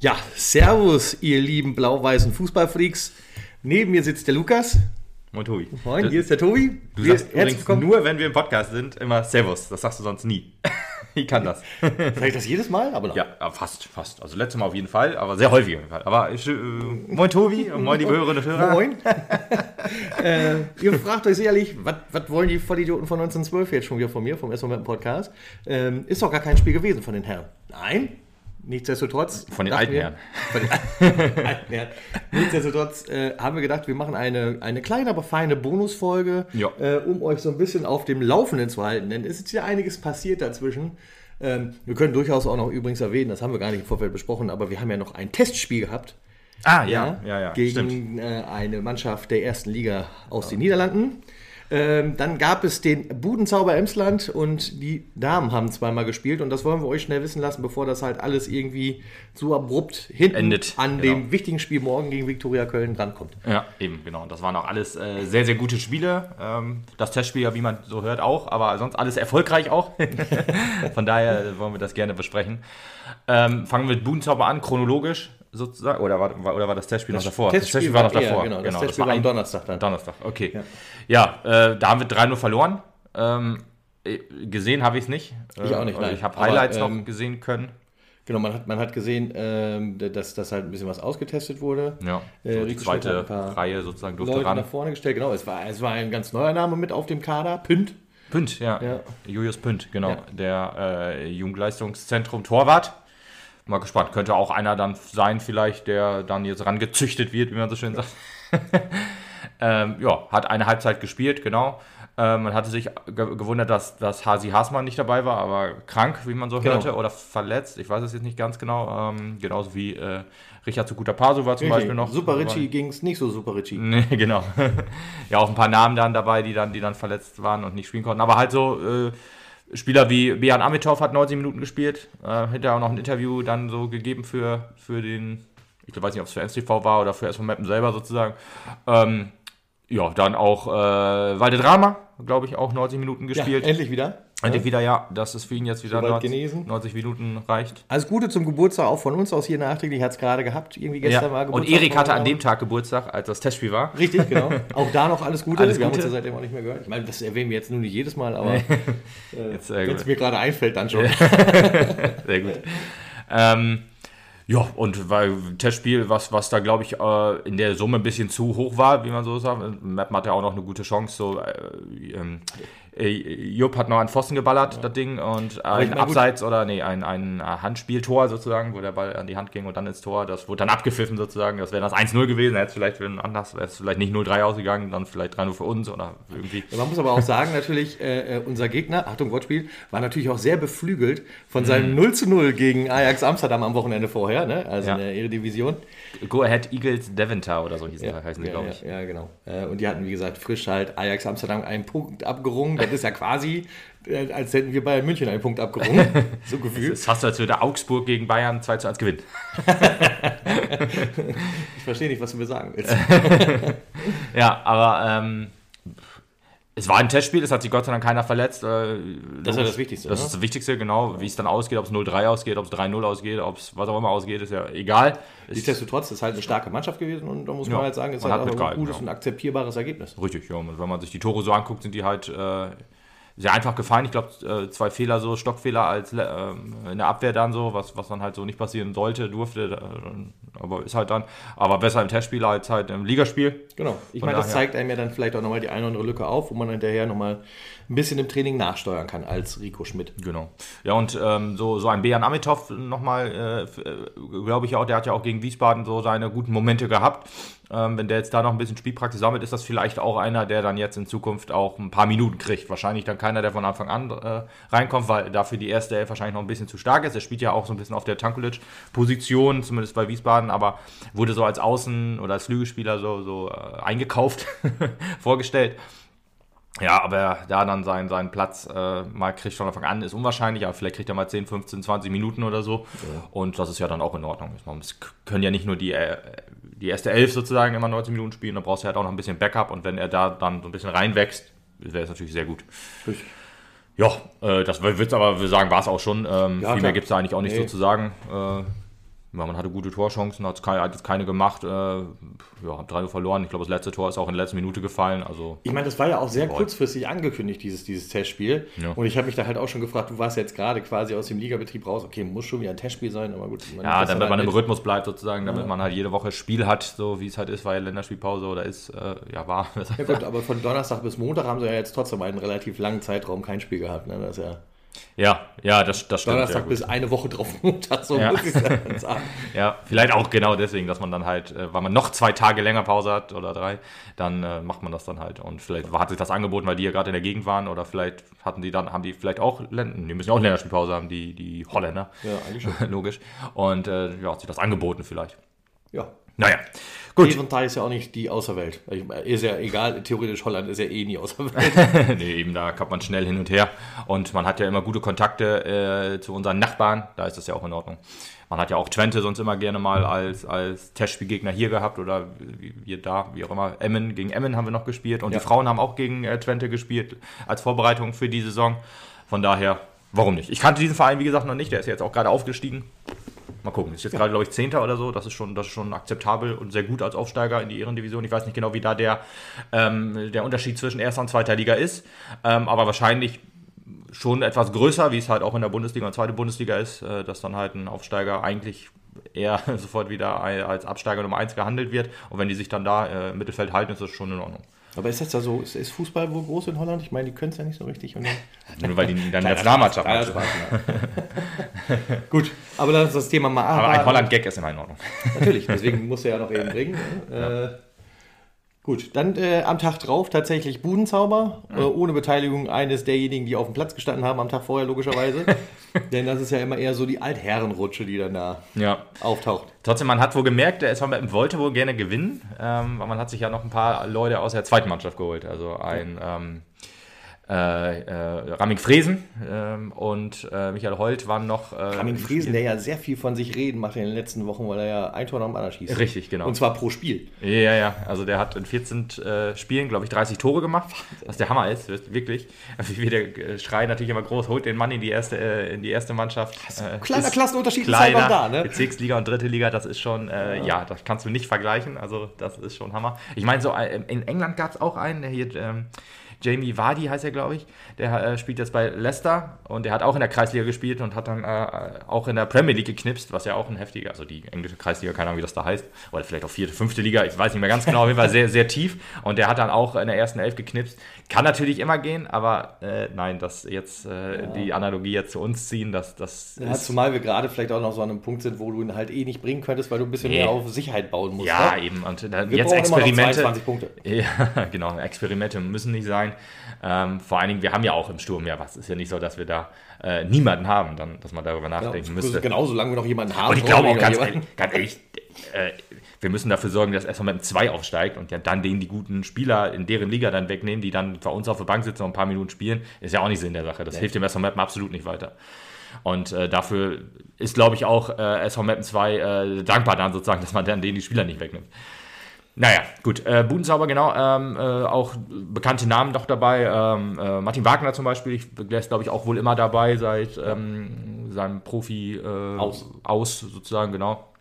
Ja, Servus, ihr lieben blau-weißen Fußballfreaks. Neben mir sitzt der Lukas. Moin Tobi. Moin, hier ist der Tobi. Du Wir- sagst übrigens nur, wenn wir im Podcast sind, immer Servus. Das sagst du sonst nie. ich kann das. Sag ich das jedes Mal? Aber. Ja, fast, fast. Also letztes Mal auf jeden Fall, aber sehr häufig auf jeden Fall. Aber ich, äh, moin Tobi und moin liebe Hörerinnen und Hörer. Moin. äh, ihr fragt euch sicherlich, was was wollen die Vollidioten von 1912 jetzt schon wieder von mir, vom s Podcast? Ähm, ist doch gar kein Spiel gewesen von den Herren. Nein. Nichtsdestotrotz. Von den alten wir- Herren. Von den alten Herren. Nichtsdestotrotz äh, haben wir gedacht, wir machen eine, eine kleine, aber feine Bonusfolge, Ja. äh, um euch so ein bisschen auf dem Laufenden zu halten. Denn es ist ja einiges passiert dazwischen. Ähm, wir können durchaus auch noch übrigens erwähnen, das haben wir gar nicht im Vorfeld besprochen, aber wir haben ja noch ein Testspiel gehabt. Ah, ja, ja, ja. stimmt. gegen äh, eine Mannschaft der ersten Liga aus den Niederlanden. Ähm, dann gab es den Budenzauber Emsland und die Damen haben zweimal gespielt und das wollen wir euch schnell wissen lassen, bevor das halt alles irgendwie so abrupt hinten Endet, an genau. dem wichtigen Spiel morgen gegen Viktoria Köln drankommt. Ja, eben, genau. Und Das waren auch alles äh, sehr, sehr gute Spiele. Ähm, das Testspiel, ja, wie man so hört, auch, aber sonst alles erfolgreich auch. Von daher äh, wollen wir das gerne besprechen. Ähm, fangen wir mit Budenzauber an, chronologisch sozusagen. Oder war, oder war das Testspiel noch davor? Testspiel war noch war eher, davor. genau, das das Testspiel war war am Donnerstag dann. Donnerstag, okay. Ja, äh, da haben wir 3-0 verloren. Ähm, äh, gesehen habe ich es nicht. Ich auch nicht, Äh, nein. Ich habe Aber, Highlights ähm, noch gesehen können. Genau, man hat, man hat gesehen, ähm, dass, dass halt ein bisschen was ausgetestet wurde. Ja, Äh, so die zweite Reihe sozusagen durfte Leute ran. nach vorne gestellt, genau. Es war, es war ein ganz neuer Name mit auf dem Kader, Pünd. Pünd, ja. Ja. Julius Pünd, genau. Ja. Der äh, Jugendleistungszentrum Torwart. Mal gespannt. Könnte auch einer dann sein, vielleicht, der dann jetzt rangezüchtet wird, wie man so schön sagt. ähm, ja, hat eine Halbzeit gespielt, genau. Ähm, man hatte sich ge gewundert, dass, dass Hasi Hasmann nicht dabei war, aber krank, wie man so Genau. hörte, oder verletzt. Ich weiß es jetzt nicht ganz genau. Ähm, genauso wie äh, Richard Sukuta Paso war zum Beispiel noch. Super. Richie ging es nicht so super Richie. Nee, genau. ja, auch ein paar Namen dann dabei, die dann, die dann verletzt waren und nicht spielen konnten. Aber halt so äh, Spieler wie Bejan Amitov hat 90 Minuten gespielt. Äh, hinterher auch noch ein Interview dann so gegeben für, für den, ich weiß nicht, ob es für NSTV war oder für SV Meppen selber sozusagen. Ähm, ja, dann auch äh, Valdedrama, glaube ich, auch 90 Minuten Ja, gespielt. endlich wieder. Endlich wieder, ja, dass es für ihn jetzt wieder Soweit 90, genesen. 90 Minuten reicht. Alles Gute zum Geburtstag auch von uns aus hier nachträglich. Hat es gerade gehabt, irgendwie gestern war Ja. Und Geburtstag. Erik hatte an dem Tag Geburtstag, als das Testspiel war. Richtig, genau. Auch da noch alles Gute. Alles wir haben Gute. uns ja seitdem auch nicht mehr gehört. Ich meine, das erwähnen wir jetzt nur nicht jedes Mal, aber Jetzt, äh, wenn es mir gerade einfällt, dann schon. Sehr gut. ähm, ja, und weil Testspiel, was, was da, glaube ich, äh, in der Summe ein bisschen zu hoch war, wie man so sagt. Mappen hat ja auch noch eine gute Chance. So, äh, ähm, äh, Jupp hat noch einen Pfosten geballert, das Ding, und ein meine, gut. Abseits oder nee, ein, ein Handspieltor sozusagen, wo der Ball an die Hand ging und dann ins Tor. Das wurde dann abgepfiffen sozusagen. Das wäre das 1-0 gewesen. Hätte es vielleicht wenn anders, wäre es vielleicht nicht 0-3 ausgegangen, dann vielleicht 3-0 für uns oder irgendwie. Man muss aber auch sagen, natürlich, äh, äh, unser Gegner, Achtung, Wortspiel, war natürlich auch sehr beflügelt von seinem 0 zu 0 gegen Ajax Amsterdam am Wochenende vorher, ne? also Ja. in der Eredivision. Go Ahead Eagles Deventer oder so hießen, Ja, heißen die, ja, glaube ja, ich. Ja, genau. Äh, Und die hatten, wie gesagt, frisch halt Ajax Amsterdam einen Punkt abgerungen. Das ist ja quasi, äh, als hätten wir Bayern München einen Punkt abgerungen. So gefühlt. Das ist fast, als würde Augsburg gegen Bayern 2 zu 1 gewinnen. Ich verstehe nicht, was du mir sagen willst. Ja, aber ähm, es war ein Testspiel, es hat sich Gott sei Dank keiner verletzt. Äh, Das ist ja das Wichtigste, Das ne? ist das Wichtigste, genau. Wie es dann ausgeht, ob es 0-3 ausgeht, ob es 3-0 ausgeht, ob es was auch immer ausgeht, ist ja egal. Es Nichtsdestotrotz ist halt eine starke Mannschaft gewesen und da muss man Ja, halt sagen, es ist man halt ein gutes ja. und akzeptierbares Ergebnis. Richtig, ja. Und wenn man sich die Tore so anguckt, sind die halt äh, sehr einfach gefallen. Ich glaube, äh, zwei Fehler, so Stockfehler als ähm, in der Abwehr dann so, was, was dann halt so nicht passieren sollte, durfte. Äh, aber ist halt dann, aber besser im Testspiel als halt im Ligaspiel. Genau. Ich meine, das zeigt einem ja dann vielleicht auch nochmal die eine oder andere Lücke auf, wo man hinterher nochmal ein bisschen im Training nachsteuern kann als Rico Schmidt. Genau. Ja, und ähm, so, so ein Bejan Amitov nochmal, äh, äh, glaube ich auch, der hat ja auch gegen Wiesbaden so seine guten Momente gehabt. Ähm, wenn der jetzt da noch ein bisschen Spielpraxis sammelt, ist das vielleicht auch einer, der dann jetzt in Zukunft auch ein paar Minuten kriegt. Wahrscheinlich dann keiner, der von Anfang an äh, reinkommt, weil dafür die erste Elf wahrscheinlich noch ein bisschen zu stark ist. Er spielt ja auch so ein bisschen auf der Tankulic-Position, zumindest bei Wiesbaden, aber wurde so als Außen- oder als Flügelspieler so, so äh, eingekauft vorgestellt. Ja, aber da dann seinen, seinen Platz äh, mal kriegt von Anfang an, ist unwahrscheinlich, aber vielleicht kriegt er mal 10, 15, 20 Minuten oder so. Und das ist ja dann auch in Ordnung. Es können ja nicht nur die, äh, die erste Elf sozusagen immer 90 Minuten spielen, da brauchst du halt auch noch ein bisschen Backup und wenn er da dann so ein bisschen reinwächst, wäre es natürlich sehr gut. Ja, äh, das wird aber, wir sagen, war es auch schon. Ähm, Ja, viel klar. mehr gibt es da eigentlich auch nicht Nee. so zu sagen. Ja, man hatte gute Torchancen, keine, hat jetzt keine gemacht. Äh, ja, hat 3 verloren. Ich glaube, das letzte Tor ist auch in der letzten Minute gefallen. Also, Ich meine, das war ja auch sehr Boah. kurzfristig angekündigt, dieses, dieses Testspiel. Ja. Und ich habe mich da halt auch schon gefragt, du warst jetzt gerade quasi aus dem Ligabetrieb raus. Okay, muss schon wieder ein Testspiel sein, aber gut. ja, damit man halt im. Rhythmus bleibt sozusagen, damit man halt jede Woche Spiel hat, so wie es halt ist, weil Länderspielpause oder ist, äh, ja, war. Ja gut, aber von Donnerstag bis Montag haben sie ja jetzt trotzdem einen relativ langen Zeitraum kein Spiel gehabt. Ne? Das ist ja ja, ja, das, das stimmt. Donnerstag ja, bis eine Woche drauf Montag, so Ja. muss ich sagen. Ja, vielleicht auch genau deswegen, dass man dann halt, äh, weil man noch zwei Tage länger Pause hat oder drei, dann äh, macht man das dann halt. Und vielleicht hat sich das angeboten, weil die ja gerade in der Gegend waren oder vielleicht hatten die dann, haben die vielleicht auch, Län- die müssen ja auch Länderspielpause haben, die, die Holländer. Ja, eigentlich schon. Logisch. Und äh, ja, hat sich das angeboten vielleicht. Ja. Naja, gut. Eventide ist ja auch nicht die Außerwelt. Ich, ist ja egal, theoretisch Holland ist ja eh nie Außerwelt. nee, eben da kommt man schnell hin und her. Und man hat ja immer gute Kontakte äh, zu unseren Nachbarn. Da ist das ja auch in Ordnung. Man hat ja auch Twente sonst immer gerne mal als, als Testspielgegner hier gehabt oder wir da, wie auch immer. Emmen, gegen Emmen haben wir noch gespielt. Und Ja. die Frauen haben auch gegen äh, Twente gespielt als Vorbereitung für die Saison. Von daher, warum nicht? Ich kannte diesen Verein, wie gesagt, noch nicht. Der ist jetzt auch gerade aufgestiegen. Mal gucken. Ist jetzt gerade, glaube ich, Zehnter oder so. Das ist schon, das ist schon akzeptabel und sehr gut als Aufsteiger in die Ehrendivision. Ich weiß nicht genau, wie da der, ähm, der Unterschied zwischen erster und zweiter Liga ist. Ähm, aber wahrscheinlich schon etwas größer, wie es halt auch in der Bundesliga und zweite Bundesliga ist, äh, dass dann halt ein Aufsteiger eigentlich eher sofort wieder als Absteiger Nummer 1 gehandelt wird. Und wenn die sich dann da äh, im Mittelfeld halten, ist das schon in Ordnung. Aber ist das ja so, ist, ist Fußball wohl groß in Holland? Ich meine, die können es ja nicht so richtig. Und dann, Nur weil die dann Nationalmannschaft haben. Ja. Gut, aber lass uns das Thema mal Aber ein. Holland-Gag ist immer in Ordnung. Natürlich, deswegen muss er ja noch eben bringen. Äh, gut, dann äh, am Tag drauf tatsächlich Budenzauber, äh, ohne Beteiligung eines derjenigen, die auf dem Platz gestanden haben am Tag vorher, logischerweise. Denn das ist ja immer eher so die Altherrenrutsche, die dann da Ja. auftaucht. Trotzdem, man hat wohl gemerkt, der SV Meppen wollte wohl gerne gewinnen, ähm, weil man hat sich ja noch ein paar Leute aus der zweiten Mannschaft geholt. Also ein ähm, äh, äh, Raming Fresen ähm, und äh, Michael Holt waren noch. Äh, Friesen, Spiel. der ja sehr viel von sich reden macht in den letzten Wochen, weil er ja ein Tor nach dem anderen schießt. Richtig, genau. Und zwar pro Spiel. Ja, ja, also der hat in 14 äh, Spielen, glaube ich, 30 Tore gemacht, was der Hammer ist, wirklich. Wie der äh, Schrei natürlich immer groß, holt den Mann in die erste, äh, in die erste Mannschaft. Äh, Kleiner ist Klassenunterschied ist kleiner, noch da, ne? Bezirksliga und dritte Liga, das ist schon, äh, ja. das kannst du nicht vergleichen, also das ist schon Hammer. Ich meine, so in England gab es auch einen, der hier, ähm, Jamie Vardy heißt er, glaube ich, der äh, spielt jetzt bei Leicester und der hat auch in der Kreisliga gespielt und hat dann äh, auch in der Premier League geknipst, was ja auch ein heftiger, also die englische Kreisliga, keine Ahnung, wie das da heißt, oder vielleicht auch vierte, fünfte Liga, ich weiß nicht mehr ganz genau, auf jeden Fall sehr, sehr tief und der hat dann auch in der ersten Elf geknipst. Kann natürlich immer gehen, aber äh, nein, das jetzt, äh, die Analogie jetzt zu uns ziehen, das, das Ja, zumal wir gerade vielleicht auch noch so an einem Punkt sind, wo du ihn halt eh nicht bringen könntest, weil du ein bisschen Nee. mehr auf Sicherheit bauen musst. Ja, ne? eben. Und dann Wir jetzt brauchen immer noch Experimente. 22 Punkte. Ja, genau. Experimente müssen nicht sein. Ähm, vor allen Dingen, wir haben ja auch im Sturm ja was. Ist ja nicht so, dass wir da äh, niemanden haben, dann, dass man darüber Ja, nachdenken ist müsste. Genau, solange wir noch jemanden haben. Und ich glaube auch ganz ehrlich, ganz ehrlich äh, wir müssen dafür sorgen, dass erstmal mit dem 2 aufsteigt und ja dann denen die guten Spieler in deren Liga dann wegnehmen, die dann bei uns auf der Bank sitzen und ein paar Minuten spielen. Ist ja auch nicht Sinn der Sache. Das hilft dem SV Meppen absolut nicht weiter. Und äh, dafür ist, glaube ich, auch äh, SV Meppen 2 äh, dankbar dann sozusagen, dass man dann denen die Spieler nicht wegnimmt. Naja, gut. Äh, Budensauber, genau. Ähm, äh, auch bekannte Namen noch dabei. Ähm, äh, Martin Wagner zum Beispiel, ich, der ist, glaube ich, auch wohl immer dabei seit ähm, seinem Profi äh, Aus. aus, sozusagen, genau.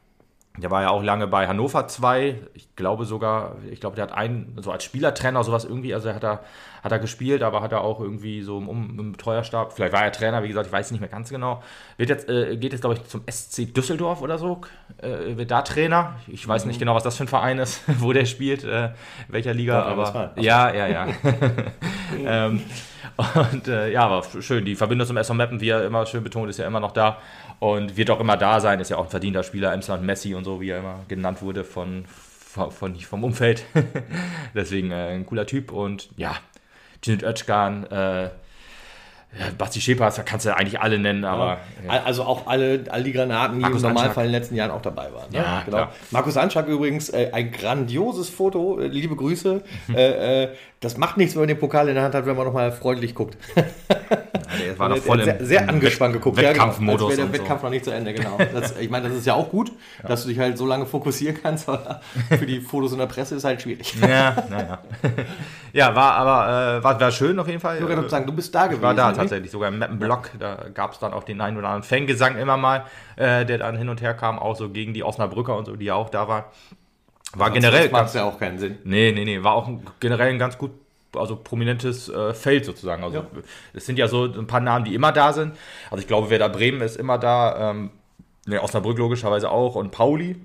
Der war ja auch lange bei Hannover 2. Ich glaube sogar, ich glaube, der hat einen, so als Spielertrainer sowas irgendwie, also er hat da, hat er gespielt, aber hat er auch irgendwie so im, um, im Betreuerstab. Vielleicht war er Trainer, wie gesagt, ich weiß nicht mehr ganz genau. Wird jetzt, äh, geht jetzt, glaube ich, zum SC Düsseldorf oder so. Äh, wird da Trainer. Ich weiß nicht genau, was das für ein Verein ist, wo der spielt, äh, welcher Liga, Nordrhein-Westfalen. aber. Ja, ja, ja. ähm, und äh, ja, aber schön, die Verbindung zum SV Meppen, wie er immer schön betont, ist ja immer noch da und wird auch immer da sein, ist ja auch ein verdienter Spieler, Emsland Messi und so, wie er immer genannt wurde von, von, vom Umfeld. Deswegen äh, ein cooler Typ und ja, Cengiz Özcan, äh, ja, Basti Schepers, da kannst du eigentlich alle nennen, aber ja. Also auch alle, all die Granaten, die Markus im Normalfall Anschlag. in den letzten Jahren auch dabei waren. Ne? Ja, klar. Markus Anschlag übrigens, äh, ein grandioses Foto, äh, liebe Grüße. Mhm. äh, äh, das macht nichts, wenn man den Pokal in der Hand hat, wenn man nochmal freundlich guckt. der war noch voll im, sehr, angespannt geguckt. Wettkampfmodus. Ja, genau. Als wäre der und so. Wettkampf noch nicht zu Ende, genau. Das, ich meine, das ist ja auch gut, dass du dich halt so lange fokussieren kannst, aber für die Fotos in der Presse ist halt schwierig. Ja, naja. Ja, war aber äh, war, war schön auf jeden Fall. Ich wollte gerade sagen, du bist da gewesen. war da ne? tatsächlich, sogar im Mappenblock. Da gab es dann auch den einen oder anderen Fangesang immer mal, äh, der dann hin und her kam, auch so gegen die Osnabrücker und so, die ja auch da waren. War generell Das macht ja auch keinen Sinn. Nee, nee, nee, war auch generell ein ganz gut, also prominentes äh, Feld sozusagen. Also Ja. es sind ja so ein paar Namen, die immer da sind. Also ich glaube, Werder Bremen ist immer da, ähm, ne, Osnabrück logischerweise auch und Pauli.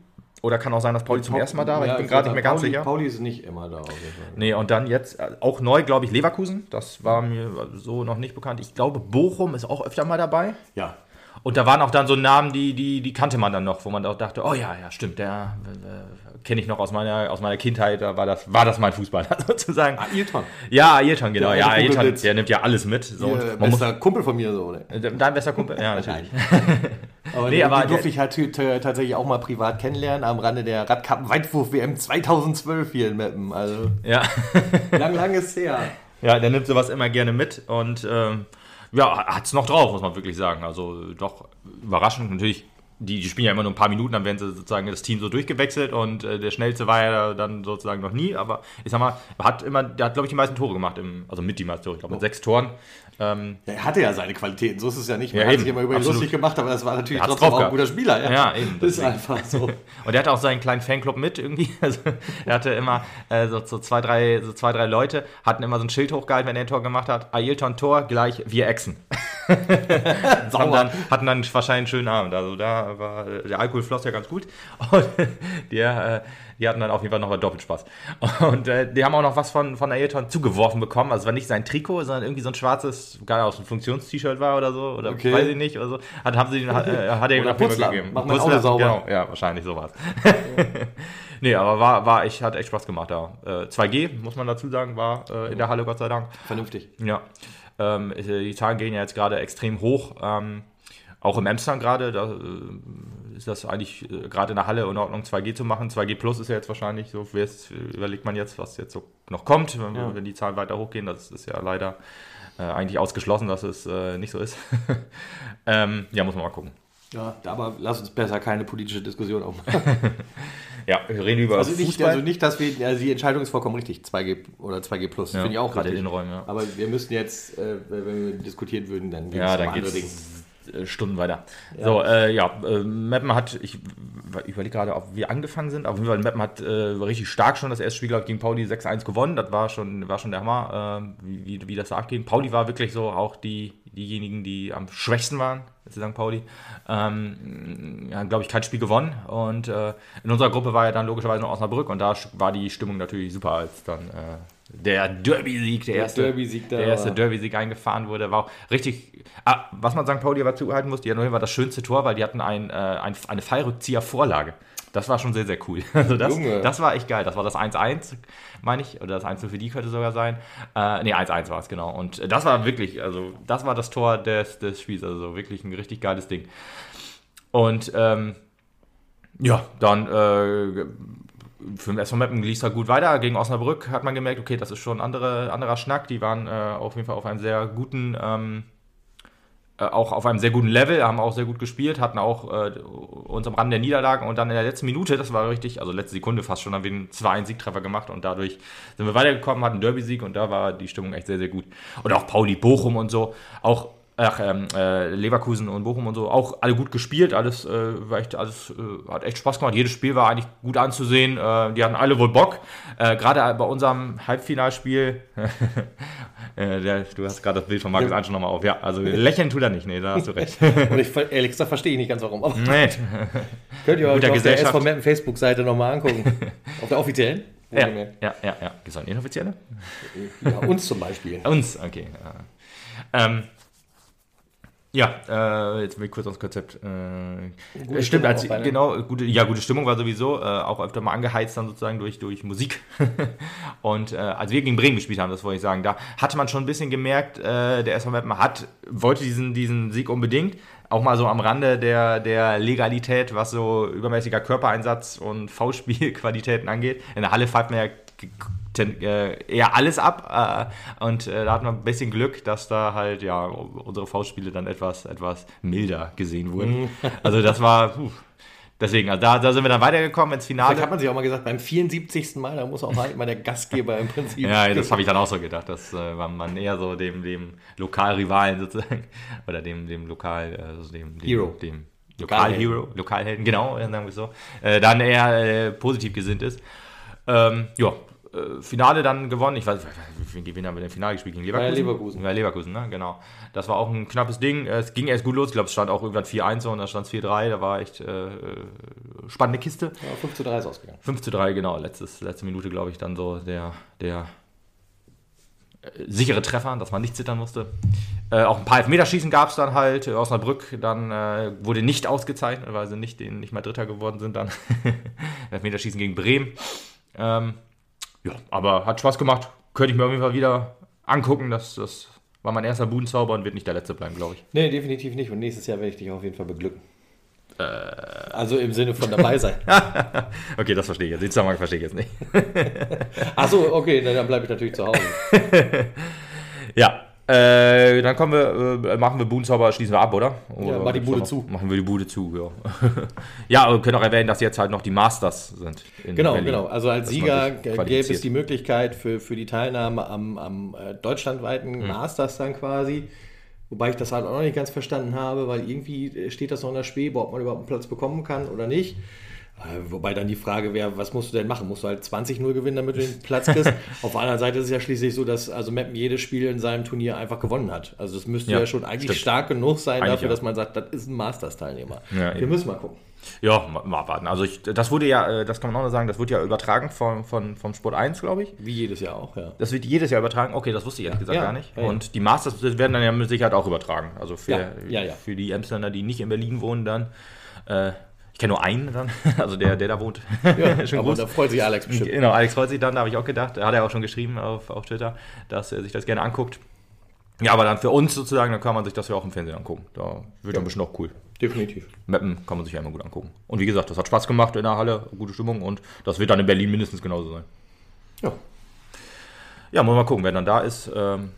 Oder kann auch sein, dass Pauli zum ersten Mal da war. Ja, ich bin gerade nicht mehr ganz sicher. Pauli ist nicht immer da. Auf jeden Fall. Nee, und dann jetzt äh, auch neu, glaube ich, Leverkusen. Das war mir so noch nicht bekannt. Ich glaube, Bochum ist auch öfter mal dabei. Ja. Und da waren auch dann so Namen, die, die, die kannte man dann noch, wo man auch dachte, oh ja, ja, stimmt, der äh, kenne ich noch aus meiner, aus meiner Kindheit, da war das, war das mein Fußballer sozusagen. Ailton. Ja, Ailton, genau. Der Ja, Ailton, der nimmt ja alles mit. So, Ihr man muss, bester Kumpel von mir so, ne? äh, dein bester Kumpel? Ja, natürlich. Aber, Nee, nee, aber der- durfte ich halt tatsächlich auch mal privat kennenlernen am Rande der Radkappen Weitwurf WM 2012 hier in Meppen. Also Ja. lang, lang ist her. ja, der nimmt sowas immer gerne mit und ähm, ja, hat es noch drauf, muss man wirklich sagen. Also doch überraschend. Natürlich, die, die spielen ja immer nur ein paar Minuten, dann werden sie sozusagen das Team so durchgewechselt und äh, der schnellste war ja dann sozusagen noch nie, aber ich sag mal, hat immer, der hat glaube ich die meisten Tore gemacht, im, also mit die meisten Tore, ich glaube mit sechs Toren. Ähm, Ja, Er hatte ja seine Qualitäten, so ist es ja nicht. Man Ja, hat eben. sich immer über ihn Absolut. lustig gemacht, aber das war natürlich trotzdem auch ein gehabt. guter Spieler. Ja, eben, Das ist einfach so. Und er hatte auch seinen kleinen Fanclub mit irgendwie. Also, er hatte immer äh, so, so, zwei, drei, so zwei, drei Leute, hatten immer so ein Schild hochgehalten, wenn er ein Tor gemacht hat. Ailton Tor gleich wir Echsen. Und dann, hatten dann wahrscheinlich einen schönen Abend. Also da war der Alkohol floss ja ganz gut. Und der, äh, die hatten dann auf jeden Fall noch mal doppelt Spaß. Und äh, die haben auch noch was von, von Ailton zugeworfen bekommen. Also es war nicht sein Trikot, sondern irgendwie so ein schwarzes, gar aus ein Funktions-T-Shirt war oder so. Oder Okay. weiß ich nicht. Oder so. Hat, haben sie, hat, äh, hat er ihm auf jeden Fall gegeben. Macht mein Auto sauber. Genau, ja, wahrscheinlich sowas. nee, aber war, war ich, hat echt Spaß gemacht da. Äh, 2G, muss man dazu sagen, war äh, in der Halle, Gott sei Dank. Vernünftig. Ja. Ähm, die Zahlen gehen ja jetzt gerade extrem hoch. Ähm, auch im Emsland gerade, da äh, ist das eigentlich äh, gerade in der Halle in Ordnung, 2G zu machen. 2G Plus ist ja jetzt wahrscheinlich so, überlegt man jetzt, was jetzt so noch kommt, wenn, Ja. wenn die Zahlen weiter hochgehen. Das ist ja leider äh, eigentlich ausgeschlossen, dass es nicht so ist. ähm, ja, muss man mal gucken. Ja, aber lass uns besser keine politische Diskussion aufmachen. Ja, wir reden über Also nicht, Fußball. also nicht, dass wir, also die Entscheidung ist vollkommen richtig, 2G oder 2G Plus, Ja, finde ich auch gerade richtig. in den Räumen, ja. Aber wir müssen jetzt, äh, wenn wir diskutieren würden, dann Ja, dann andere äh, Stunden weiter. So, äh, ja, äh, Meppen hat, ich überlege gerade, ob wir angefangen sind. Auf jeden Fall, Meppen hat äh, richtig stark schon das erste Spiel glaub ich, gegen Pauli 6-1 gewonnen. Das war schon, war schon der Hammer, äh, wie, wie, wie das da abging. Pauli war wirklich so auch die, diejenigen, die am schwächsten waren, zu St. Pauli. Ähm, ja, glaube ich, kein Spiel gewonnen. Und äh, in unserer Gruppe war ja dann logischerweise noch Osnabrück und da war die Stimmung natürlich super, als dann äh, der Derby-Sieg, der erste, Derby-Sieg der erste war. Derby-Sieg eingefahren wurde, war auch richtig. Ah, was man St. Pauli aber zuhalten muss, die hatten auf jeden Fall das schönste Tor, weil die hatten ein, äh, ein, eine Fallrückzieher-Vorlage. Das war schon sehr, sehr cool. Also das, Junge. das war echt geil. Das war das 1-1, meine ich. Oder das 1 für die könnte sogar sein. Äh, nee, 1-1 war es, genau. Und das war wirklich, also das war das Tor des, des Spiels. Also wirklich ein richtig geiles Ding. Und ähm, ja, dann äh, für den SV Meppen lief es halt gut weiter. Gegen Osnabrück hat man gemerkt, okay, das ist schon ein andere, anderer Schnack. Die waren äh, auf jeden Fall auf einem sehr guten, ähm, äh, auch auf einem sehr guten Level, haben auch sehr gut gespielt, hatten auch äh, uns am Rand der Niederlagen und dann in der letzten Minute, das war richtig, also letzte Sekunde fast schon, haben wir einen 2-1-Siegtreffer gemacht und dadurch sind wir weitergekommen, hatten einen Derby-Sieg und da war die Stimmung echt sehr, sehr gut. Und auch Pauli Bochum und so, auch Ach, ähm, äh, Leverkusen und Bochum und so, auch alle gut gespielt, alles, äh, war echt, alles äh, hat echt Spaß gemacht. Jedes Spiel war eigentlich gut anzusehen. Äh, die hatten alle wohl Bock. Äh, Gerade bei unserem Halbfinalspiel, äh, der, du hast gerade das Bild von Markus Ja. Ansch nochmal auf. Ja, also lächeln tut er nicht, nee, da hast du recht. Und ich, ehrlich gesagt, verstehe ich nicht ganz warum. Nee. könnt ihr euch auf der. SV Meppen Facebook-Seite nochmal angucken. auf der offiziellen? Ja, Wohlgemerkt. ja, ja, ja. Gibt es eine inoffizielle? ja, uns zum Beispiel. Uns, okay. Ja, ähm, ja äh, jetzt will ich kurz aufs Konzept. Äh, stimmt, Stimmung als, auch bei, ne? genau, gute, ja, gute Stimmung war sowieso, äh, auch öfter mal angeheizt dann sozusagen durch, durch Musik. Und äh, als wir gegen Bremen gespielt haben, das wollte ich sagen, da hatte man schon ein bisschen gemerkt, äh, der SV Meppen hat, wollte diesen, diesen Sieg unbedingt. Auch mal so am Rande der, der Legalität, was so übermäßiger Körpereinsatz und V-Spielqualitäten angeht. In der Halle pfeift man ja eher alles ab. Äh, und äh, da hat man ein bisschen Glück, dass da halt ja unsere V-Spiele dann etwas, etwas milder gesehen wurden. Also das war, puh, Deswegen, also da, da sind wir dann weitergekommen ins Vielleicht hat Finale. man sich auch mal gesagt, beim 74. Mal, da muss auch halt mal der Gastgeber im Prinzip. Ja, das habe ich dann auch so gedacht, dass äh, man eher so dem, dem Lokalrivalen sozusagen oder dem, dem Lokal, äh, also dem, dem, Hero. dem Lokalhelden. Lokalhero, Lokalhelden, genau, äh, sagen wir so, äh, dann eher äh, positiv gesinnt ist. Ähm, ja, äh, Finale dann gewonnen. Ich weiß, wie wen haben wir denn Finale gespielt? Gegen Leverkusen? Ja, Leverkusen. Ja, Leverkusen, ne? genau. Das war auch ein knappes Ding. Es ging erst gut los. Ich glaube, es stand auch irgendwann 4-1 so und dann stand es 4-3. Da war echt äh, spannende Kiste. Ja, 5 zu 3 ist ausgegangen. 5 zu 3, genau. Letztes, letzte Minute, glaube ich, dann so der, der äh, sichere Treffer, dass man nicht zittern musste. Äh, auch ein paar Elfmeterschießen gab es dann halt. Äh, Osnabrück dann äh, wurde nicht ausgezeichnet, weil sie nicht, den, nicht mal Dritter geworden sind dann. Elfmeterschießen gegen Bremen. Ähm, ja, aber hat Spaß gemacht. Könnte ich mir auf jeden Fall wieder angucken. Das, das war mein erster Budenzauber und wird nicht der letzte bleiben, glaube ich. Nee, definitiv nicht. Und nächstes Jahr werde ich dich auf jeden Fall beglücken. also im Sinne von dabei sein. Okay, das verstehe ich jetzt. Den Zusammenhang verstehe ich jetzt nicht. Achso, okay, dann bleibe ich natürlich zu Hause. Ja, äh, dann kommen wir, äh, machen wir Budenzauber, schließen wir ab, oder? oder mach die Bude zu. Machen wir die Bude zu, ja. ja, aber wir können auch erwähnen, dass jetzt halt noch die Masters sind. in Genau, Berlin. genau. Also als Sieger gäbe es die Möglichkeit für, für die Teilnahme am, am äh, deutschlandweiten Mhm. Masters dann quasi. Wobei ich das halt auch noch nicht ganz verstanden habe, weil irgendwie steht das noch in der Schwebe, ob man überhaupt einen Platz bekommen kann oder nicht. Äh, Wobei dann die Frage wäre, was musst du denn machen? Musst du halt 20-0 gewinnen, damit du den Platz kriegst? Auf der anderen Seite ist es ja schließlich so, dass also Meppen jedes Spiel in seinem Turnier einfach gewonnen hat. Also das müsste ja, Ja, schon eigentlich stimmt. stark genug sein Eigentlich dafür, ja. dass man sagt, das ist ein Masters-Teilnehmer. Ja, Wir eben. müssen mal gucken. Ja, mal, abwarten. Also ich, das wurde ja, äh, das kann man auch noch sagen, das wird ja übertragen von, von, vom Sport 1, glaube ich. Wie jedes Jahr auch, ja. Das wird jedes Jahr übertragen. Okay, das wusste ich ehrlich gesagt gar nicht. Und die Masters werden dann ja mit Sicherheit auch übertragen. Also für, für die Emsländer, die nicht in Berlin wohnen, dann. Äh, ich kenne nur einen dann, also der, der da wohnt. ja Schönen aber Gruß. da freut sich Alex bestimmt. Genau, Alex freut sich dann, da habe ich auch gedacht, hat er auch schon geschrieben auf, auf Twitter, dass er sich das gerne anguckt. Ja, aber dann für uns sozusagen, dann kann man sich das ja auch im Fernsehen angucken. Da wird dann bestimmt auch cool. Definitiv. Mappen kann man sich ja immer gut angucken. Und wie gesagt, das hat Spaß gemacht in der Halle, gute Stimmung und das wird dann in Berlin mindestens genauso sein. Ja. Ja, muss mal gucken, wer dann da ist. Ähm,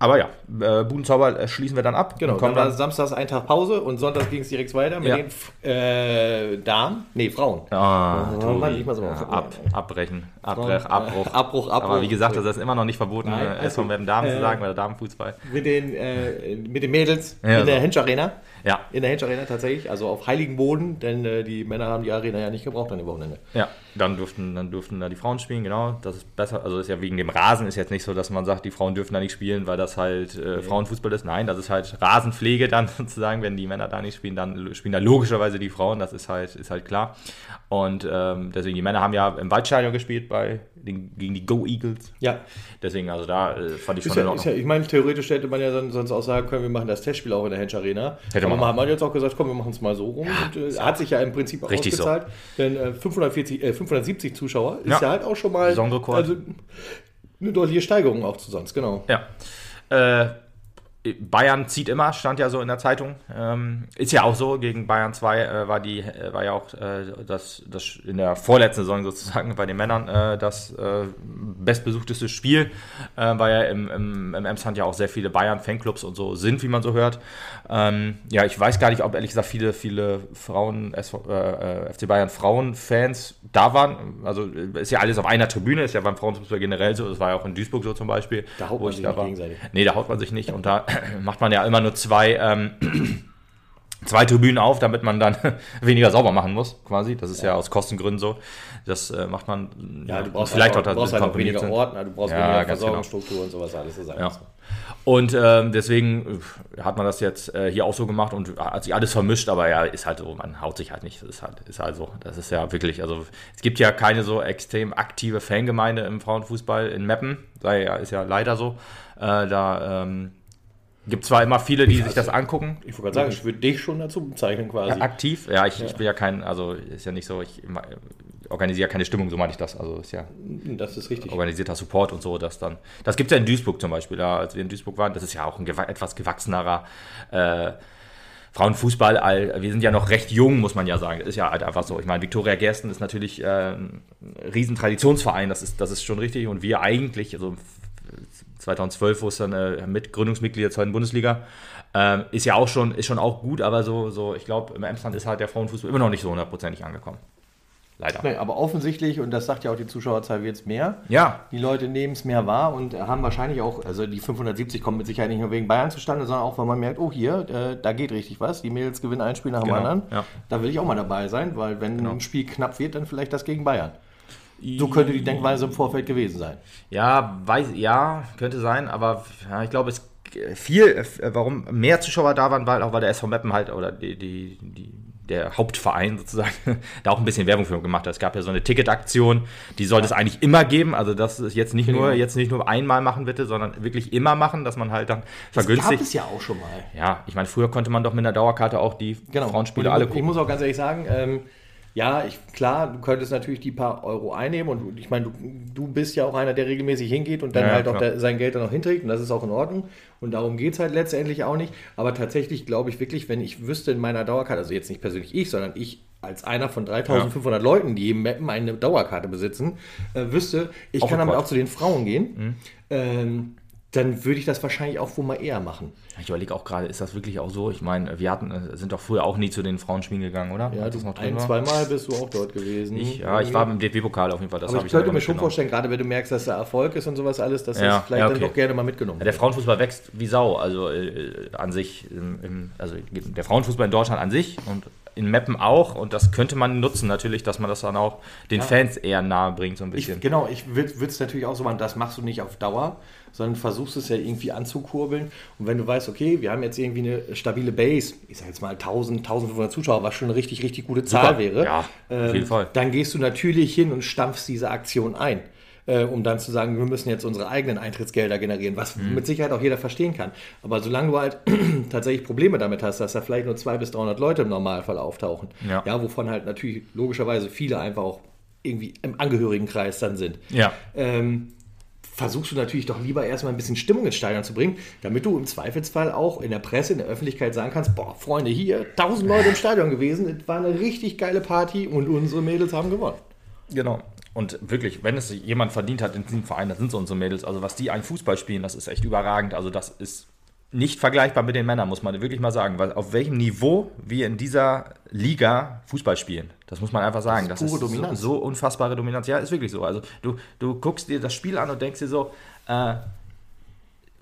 aber ja, äh, Budenzauber äh, schließen wir dann ab. Genau, dann kommen war dann, samstags ein Tag Pause und sonntags ging es direkt weiter mit Ja. den äh, Damen, nee, Frauen. Ah, Oh. Mann, ich aber ja, ab, abbrechen, Abbruch, Frauen, Abbruch. äh, Abbruch, Abbruch. Aber wie gesagt, das ist immer noch nicht verboten, Nein, äh, erst von gut. Mappen Damen zu Äh, sagen, bei der Damenfußball. Mit den, äh, mit den Mädels Ja, in der so. Hensch Arena. Ja, In der Hensch Arena tatsächlich, also auf heiligen Boden, denn äh, die Männer haben die Arena ja nicht gebraucht an dem Wochenende. ja, dann durften, dann durften da die Frauen spielen, genau. Das ist besser. Also ist ja wegen dem Rasen ist jetzt nicht so, dass man sagt, die Frauen dürfen da nicht spielen, weil das halt äh, Frauenfußball ist. Nein, das ist halt Rasenpflege dann sozusagen, wenn die Männer da nicht spielen, dann spielen da logischerweise die Frauen, das ist halt, ist halt klar. Und ähm, deswegen, die Männer haben ja im Waldstadion gespielt bei den, gegen die Go Eagles. Ja, Deswegen, also da äh, fand ich schon ist in ja, Ordnung. ja, ich meine, theoretisch hätte man ja sonst auch sagen können, wir machen das Testspiel auch in der Hensch Arena. Hätte Aber man hat man jetzt auch gesagt, komm, wir machen es mal so rum. und, äh, hat sich ja im Prinzip auch Richtig so. ausgezahlt. Denn äh, 540, äh, 570 Zuschauer ist Ja. ja halt auch schon mal also, eine deutliche Steigerung auch zu sonst, genau. Ja. Äh, Bayern zieht immer, stand ja so in der Zeitung. Ähm, ist ja auch so, gegen Bayern 2 äh, war, die, äh, war ja auch äh, das, das in der vorletzten Saison sozusagen bei den Männern äh, das äh, bestbesuchteste Spiel, äh, weil ja im, im, im Emsland ja auch sehr viele Bayern-Fanclubs und so sind, wie man so hört. Ähm, ja, ich weiß gar nicht, ob ehrlich gesagt viele, viele Frauen, SV, FC Bayern Frauen-Fans da waren. Also ist ja alles auf einer Tribüne, ist ja beim Frauenfußball generell so, das war ja auch in Duisburg so zum Beispiel. Da haut man ich sich nicht gegenseitig. Nee, da haut man sich nicht und da macht man ja immer nur zwei, ähm, zwei Tribünen auf, damit man dann weniger sauber machen muss, quasi. Das ist ja, aus Kostengründen so. Das äh, macht man Ja, du brauchst vielleicht halt auch, auch, brauchst halt auch weniger. Ordner, du brauchst Ja, weniger Versorgungsstruktur und sowas alles. Das ist Ja. so. Und ähm, deswegen äh, hat man das jetzt äh, hier auch so gemacht und hat sich alles vermischt, aber ja, ist halt so, man haut sich halt nicht. Das ist halt, ist halt so. Das ist ja wirklich, also es gibt ja keine so extrem aktive Fangemeinde im Frauenfußball in Meppen. Sei ja, ist ja leider so. Äh, da ähm, gibt zwar immer viele, die sich das angucken. Ich wollte gerade sagen, ich würde dich schon dazu bezeichnen quasi. Aktiv? Ja, ich, ich bin ja kein, also ist ja nicht so, ich organisiere ja keine Stimmung, so meine ich das. Also ist ja Das ist richtig. organisierter Support und so, das dann. Das gibt es ja in Duisburg zum Beispiel, da, als wir in Duisburg waren, das ist ja auch ein etwas gewachsenerer äh, Frauenfußball. all- Wir sind ja noch recht jung, muss man ja sagen. Das ist ja halt einfach so. Ich meine, Viktoria Gersten ist natürlich äh, ein riesen Traditionsverein, das ist, das ist schon richtig. Und wir eigentlich, also 2012, wo es dann äh, mit Gründungsmitglied der zweiten Bundesliga, ähm, ist ja auch schon, ist schon auch gut, aber so, so ich glaube, im Emsland ist halt der Frauenfußball immer noch nicht so hundertprozentig angekommen. Leider. Nee, aber offensichtlich, und das sagt ja auch die Zuschauerzahl, wird es mehr. Ja, Die Leute nehmen es mehr wahr und haben wahrscheinlich auch, also die 570 kommen mit Sicherheit nicht nur wegen Bayern zustande, sondern auch, weil man merkt, oh hier, äh, da geht richtig was. Die Mädels gewinnen ein Spiel nach dem Genau, anderen. ja. Da will ich auch mal dabei sein, weil wenn Genau. ein Spiel knapp wird, dann vielleicht das gegen Bayern. So könnte die Denkweise im Vorfeld gewesen sein. Ja, weiß, ja, könnte sein, aber ja, ich glaube, es viel, äh, warum mehr Zuschauer da waren, weil auch weil der SV Meppen halt oder die, die, die, der Hauptverein sozusagen da auch ein bisschen Werbung für gemacht hat. Es gab ja so eine Ticketaktion, die sollte es eigentlich immer geben. Also das ist jetzt nicht nur jetzt nicht nur einmal machen bitte, sondern wirklich immer machen, dass man halt dann Das gab vergünstigt. es ja auch schon mal. Ja, ich meine, früher konnte man doch mit einer Dauerkarte auch die Frauenspiele Und alle ich, ich gucken. muss auch ganz ehrlich sagen, ähm, ja, ich, klar, du könntest natürlich die paar Euro einnehmen und ich meine, du, du bist ja auch einer, der regelmäßig hingeht und dann Ja, halt auch klar. der, sein Geld dann auch hinträgt und das ist auch in Ordnung und darum geht es halt letztendlich auch nicht. Aber tatsächlich glaube ich wirklich, wenn ich wüsste in meiner Dauerkarte, also jetzt nicht persönlich ich, sondern ich als einer von 3500 Leuten, die im Mappen eine Dauerkarte besitzen, äh, wüsste, ich Auch kann damit Rekord. auch zu den Frauen gehen, ähm, dann würde ich das wahrscheinlich auch wohl mal eher machen. Ich überlege auch gerade, ist das wirklich auch so? Ich meine, wir hatten, äh, sind doch früher auch nie zu den Frauenspielen gegangen, oder? Ja, das noch ein, war? zweimal bist du auch dort gewesen. Ich, ja, ich war im DFB-Pokal auf jeden Fall. Das Aber ich könnte mir schon vorstellen, gerade wenn du merkst, dass da Erfolg ist und sowas alles, dass Ja, das vielleicht ja, dann okay. doch gerne mal mitgenommen Ja, der Frauenfußball wächst wie Sau. Also äh, an sich, im, im, also der Frauenfußball in Deutschland an sich und in Meppen auch. Und das könnte man nutzen natürlich, dass man das dann auch den Fans eher nahe bringt, so ein bisschen. Ich, genau, ich würde es natürlich auch so machen, das machst du nicht auf Dauer, sondern versuchst es ja irgendwie anzukurbeln. Und wenn du weißt, okay, wir haben jetzt irgendwie eine stabile Base, ich sag jetzt mal 1000, 1500 Zuschauer, was schon eine richtig, richtig gute Zahl Super. wäre, Ja, Fall. dann gehst du natürlich hin und stampfst diese Aktion ein. Äh, Um dann zu sagen, wir müssen jetzt unsere eigenen Eintrittsgelder generieren, was Mhm. mit Sicherheit auch jeder verstehen kann. Aber solange du halt tatsächlich Probleme damit hast, dass da vielleicht nur 200 bis 300 Leute im Normalfall auftauchen, Ja. ja, wovon halt natürlich logischerweise viele einfach auch irgendwie im Angehörigenkreis dann sind, Ja. ähm, versuchst du natürlich doch lieber erstmal ein bisschen Stimmung ins Stadion zu bringen, damit du im Zweifelsfall auch in der Presse, in der Öffentlichkeit sagen kannst, boah, Freunde, hier, tausend Leute im Stadion gewesen, es war eine richtig geile Party und unsere Mädels haben gewonnen. Genau. Und wirklich, wenn es jemand verdient hat in diesem Verein, das sind so unsere Mädels. Also was die einen Fußball spielen, das ist echt überragend. Also das ist nicht vergleichbar mit den Männern, muss man wirklich mal sagen. Weil auf welchem Niveau wir in dieser Liga Fußball spielen, das muss man einfach sagen. Das Das ist, ist pure Dominanz. So, so unfassbare Dominanz. Ja, ist wirklich so. Also du, du guckst dir das Spiel an und denkst dir so, äh,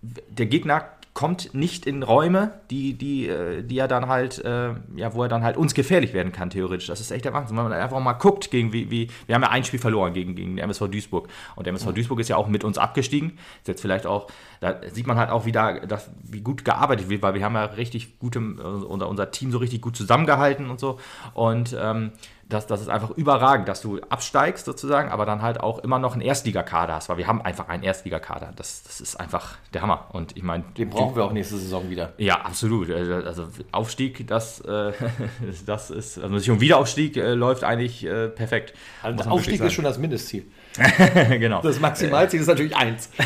der Gegner kommt nicht in Räume, die, die, äh, die er dann halt, äh, ja, wo er dann halt uns gefährlich werden kann, theoretisch. Das ist echt der Wahnsinn. Wenn man einfach mal guckt, gegen wie, wie, wir haben ja ein Spiel verloren gegen, gegen den MSV Duisburg. Und der MSV Duisburg ist ja auch mit uns abgestiegen. Ist jetzt vielleicht auch, da sieht man halt auch wieder, dass, wie gut gearbeitet wird, weil wir haben ja richtig gute, unser, unser Team so richtig gut zusammengehalten und so. Und ähm, das, das ist einfach überragend, dass du absteigst sozusagen, aber dann halt auch immer noch einen Erstligakader hast, weil wir haben einfach einen Erstligakader. Das, das ist einfach der Hammer. Und ich meine, Den brauchen wir auch nächste Saison wieder. ja, absolut. Also also Aufstieg, das, äh, das ist, also schon Wiederaufstieg äh, läuft eigentlich äh, perfekt. Also Aufstieg ist schon das Mindestziel. genau. Das Maximalziel ist natürlich eins.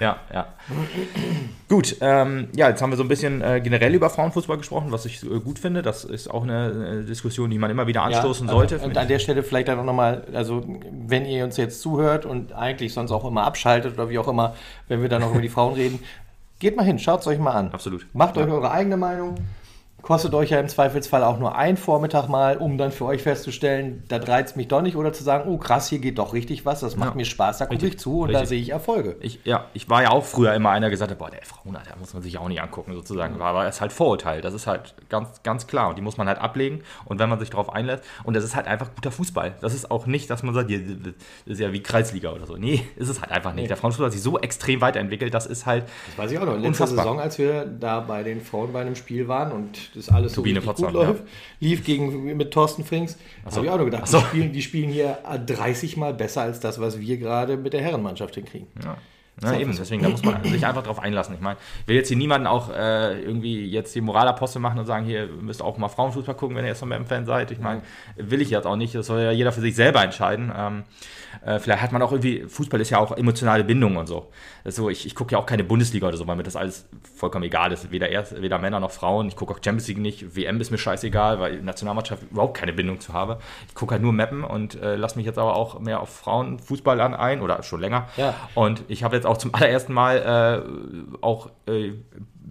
Ja, ja. Gut, ähm, ja, jetzt haben wir so ein bisschen äh, generell über Frauenfußball gesprochen, was ich äh, gut finde. Das ist auch eine, äh, Diskussion, die man immer wieder anstoßen Ja, sollte. Also, und an der Stelle vielleicht dann auch nochmal, also wenn ihr uns jetzt zuhört und eigentlich sonst auch immer abschaltet oder wie auch immer, wenn wir dann noch über die Frauen reden, geht mal hin, schaut es euch mal an. Absolut. Macht euch eure eigene Meinung. Kostet euch ja im Zweifelsfall auch nur ein Vormittag mal, um dann für euch festzustellen, da reizt mich doch nicht oder zu sagen, oh krass, hier geht doch richtig was, das macht Ja. mir Spaß, da gucke ich zu und da Richtig. sehe ich Erfolge. Ich, ja, ich war ja auch früher immer einer, der gesagt hat, boah, der Frauen, da muss man sich auch nicht angucken, sozusagen. Aber es ist halt Vorurteil. Das ist halt ganz, ganz klar. Und die muss man halt ablegen. Und wenn man sich darauf einlässt, und das ist halt einfach guter Fußball. Das ist auch nicht, dass man sagt, das ist ja wie Kreisliga oder so. Nee, ist es halt einfach nicht. Der Frauenfußball hat sich so extrem weiterentwickelt, das ist halt. Das weiß ich auch noch. Letzte Unfassbar. Saison, als wir da bei den Frauen bei einem Spiel waren und das alles so Turbine richtig Potsdam, gut läuft, lief gegen, mit Thorsten Frings, so. habe ich auch noch gedacht, Ach so. die, spielen, die spielen hier 30 Mal besser als das, was wir gerade mit der Herrenmannschaft hinkriegen. Ja. Ja, eben, deswegen, da muss man sich einfach drauf einlassen. Ich meine, will jetzt hier niemanden auch äh, irgendwie jetzt die Moralapostel machen und sagen, hier, ihr müsst auch mal Frauenfußball gucken, wenn ihr jetzt von fan seid. Ich meine, will ich jetzt auch nicht. Das soll ja jeder für sich selber entscheiden. Ähm, äh, vielleicht hat man auch irgendwie, Fußball ist ja auch emotionale Bindung und so. Das ist so ich ich gucke ja auch keine Bundesliga oder so, weil mir das alles vollkommen egal ist. Weder, erst, weder Männer noch Frauen. Ich gucke auch Champions League nicht. WM ist mir scheißegal, weil Nationalmannschaft überhaupt keine Bindung zu habe. Ich gucke halt nur Mappen und äh, lasse mich jetzt aber auch mehr auf Frauenfußball an ein oder schon länger. Ja. Und ich habe jetzt jetzt auch zum allerersten Mal äh, auch äh,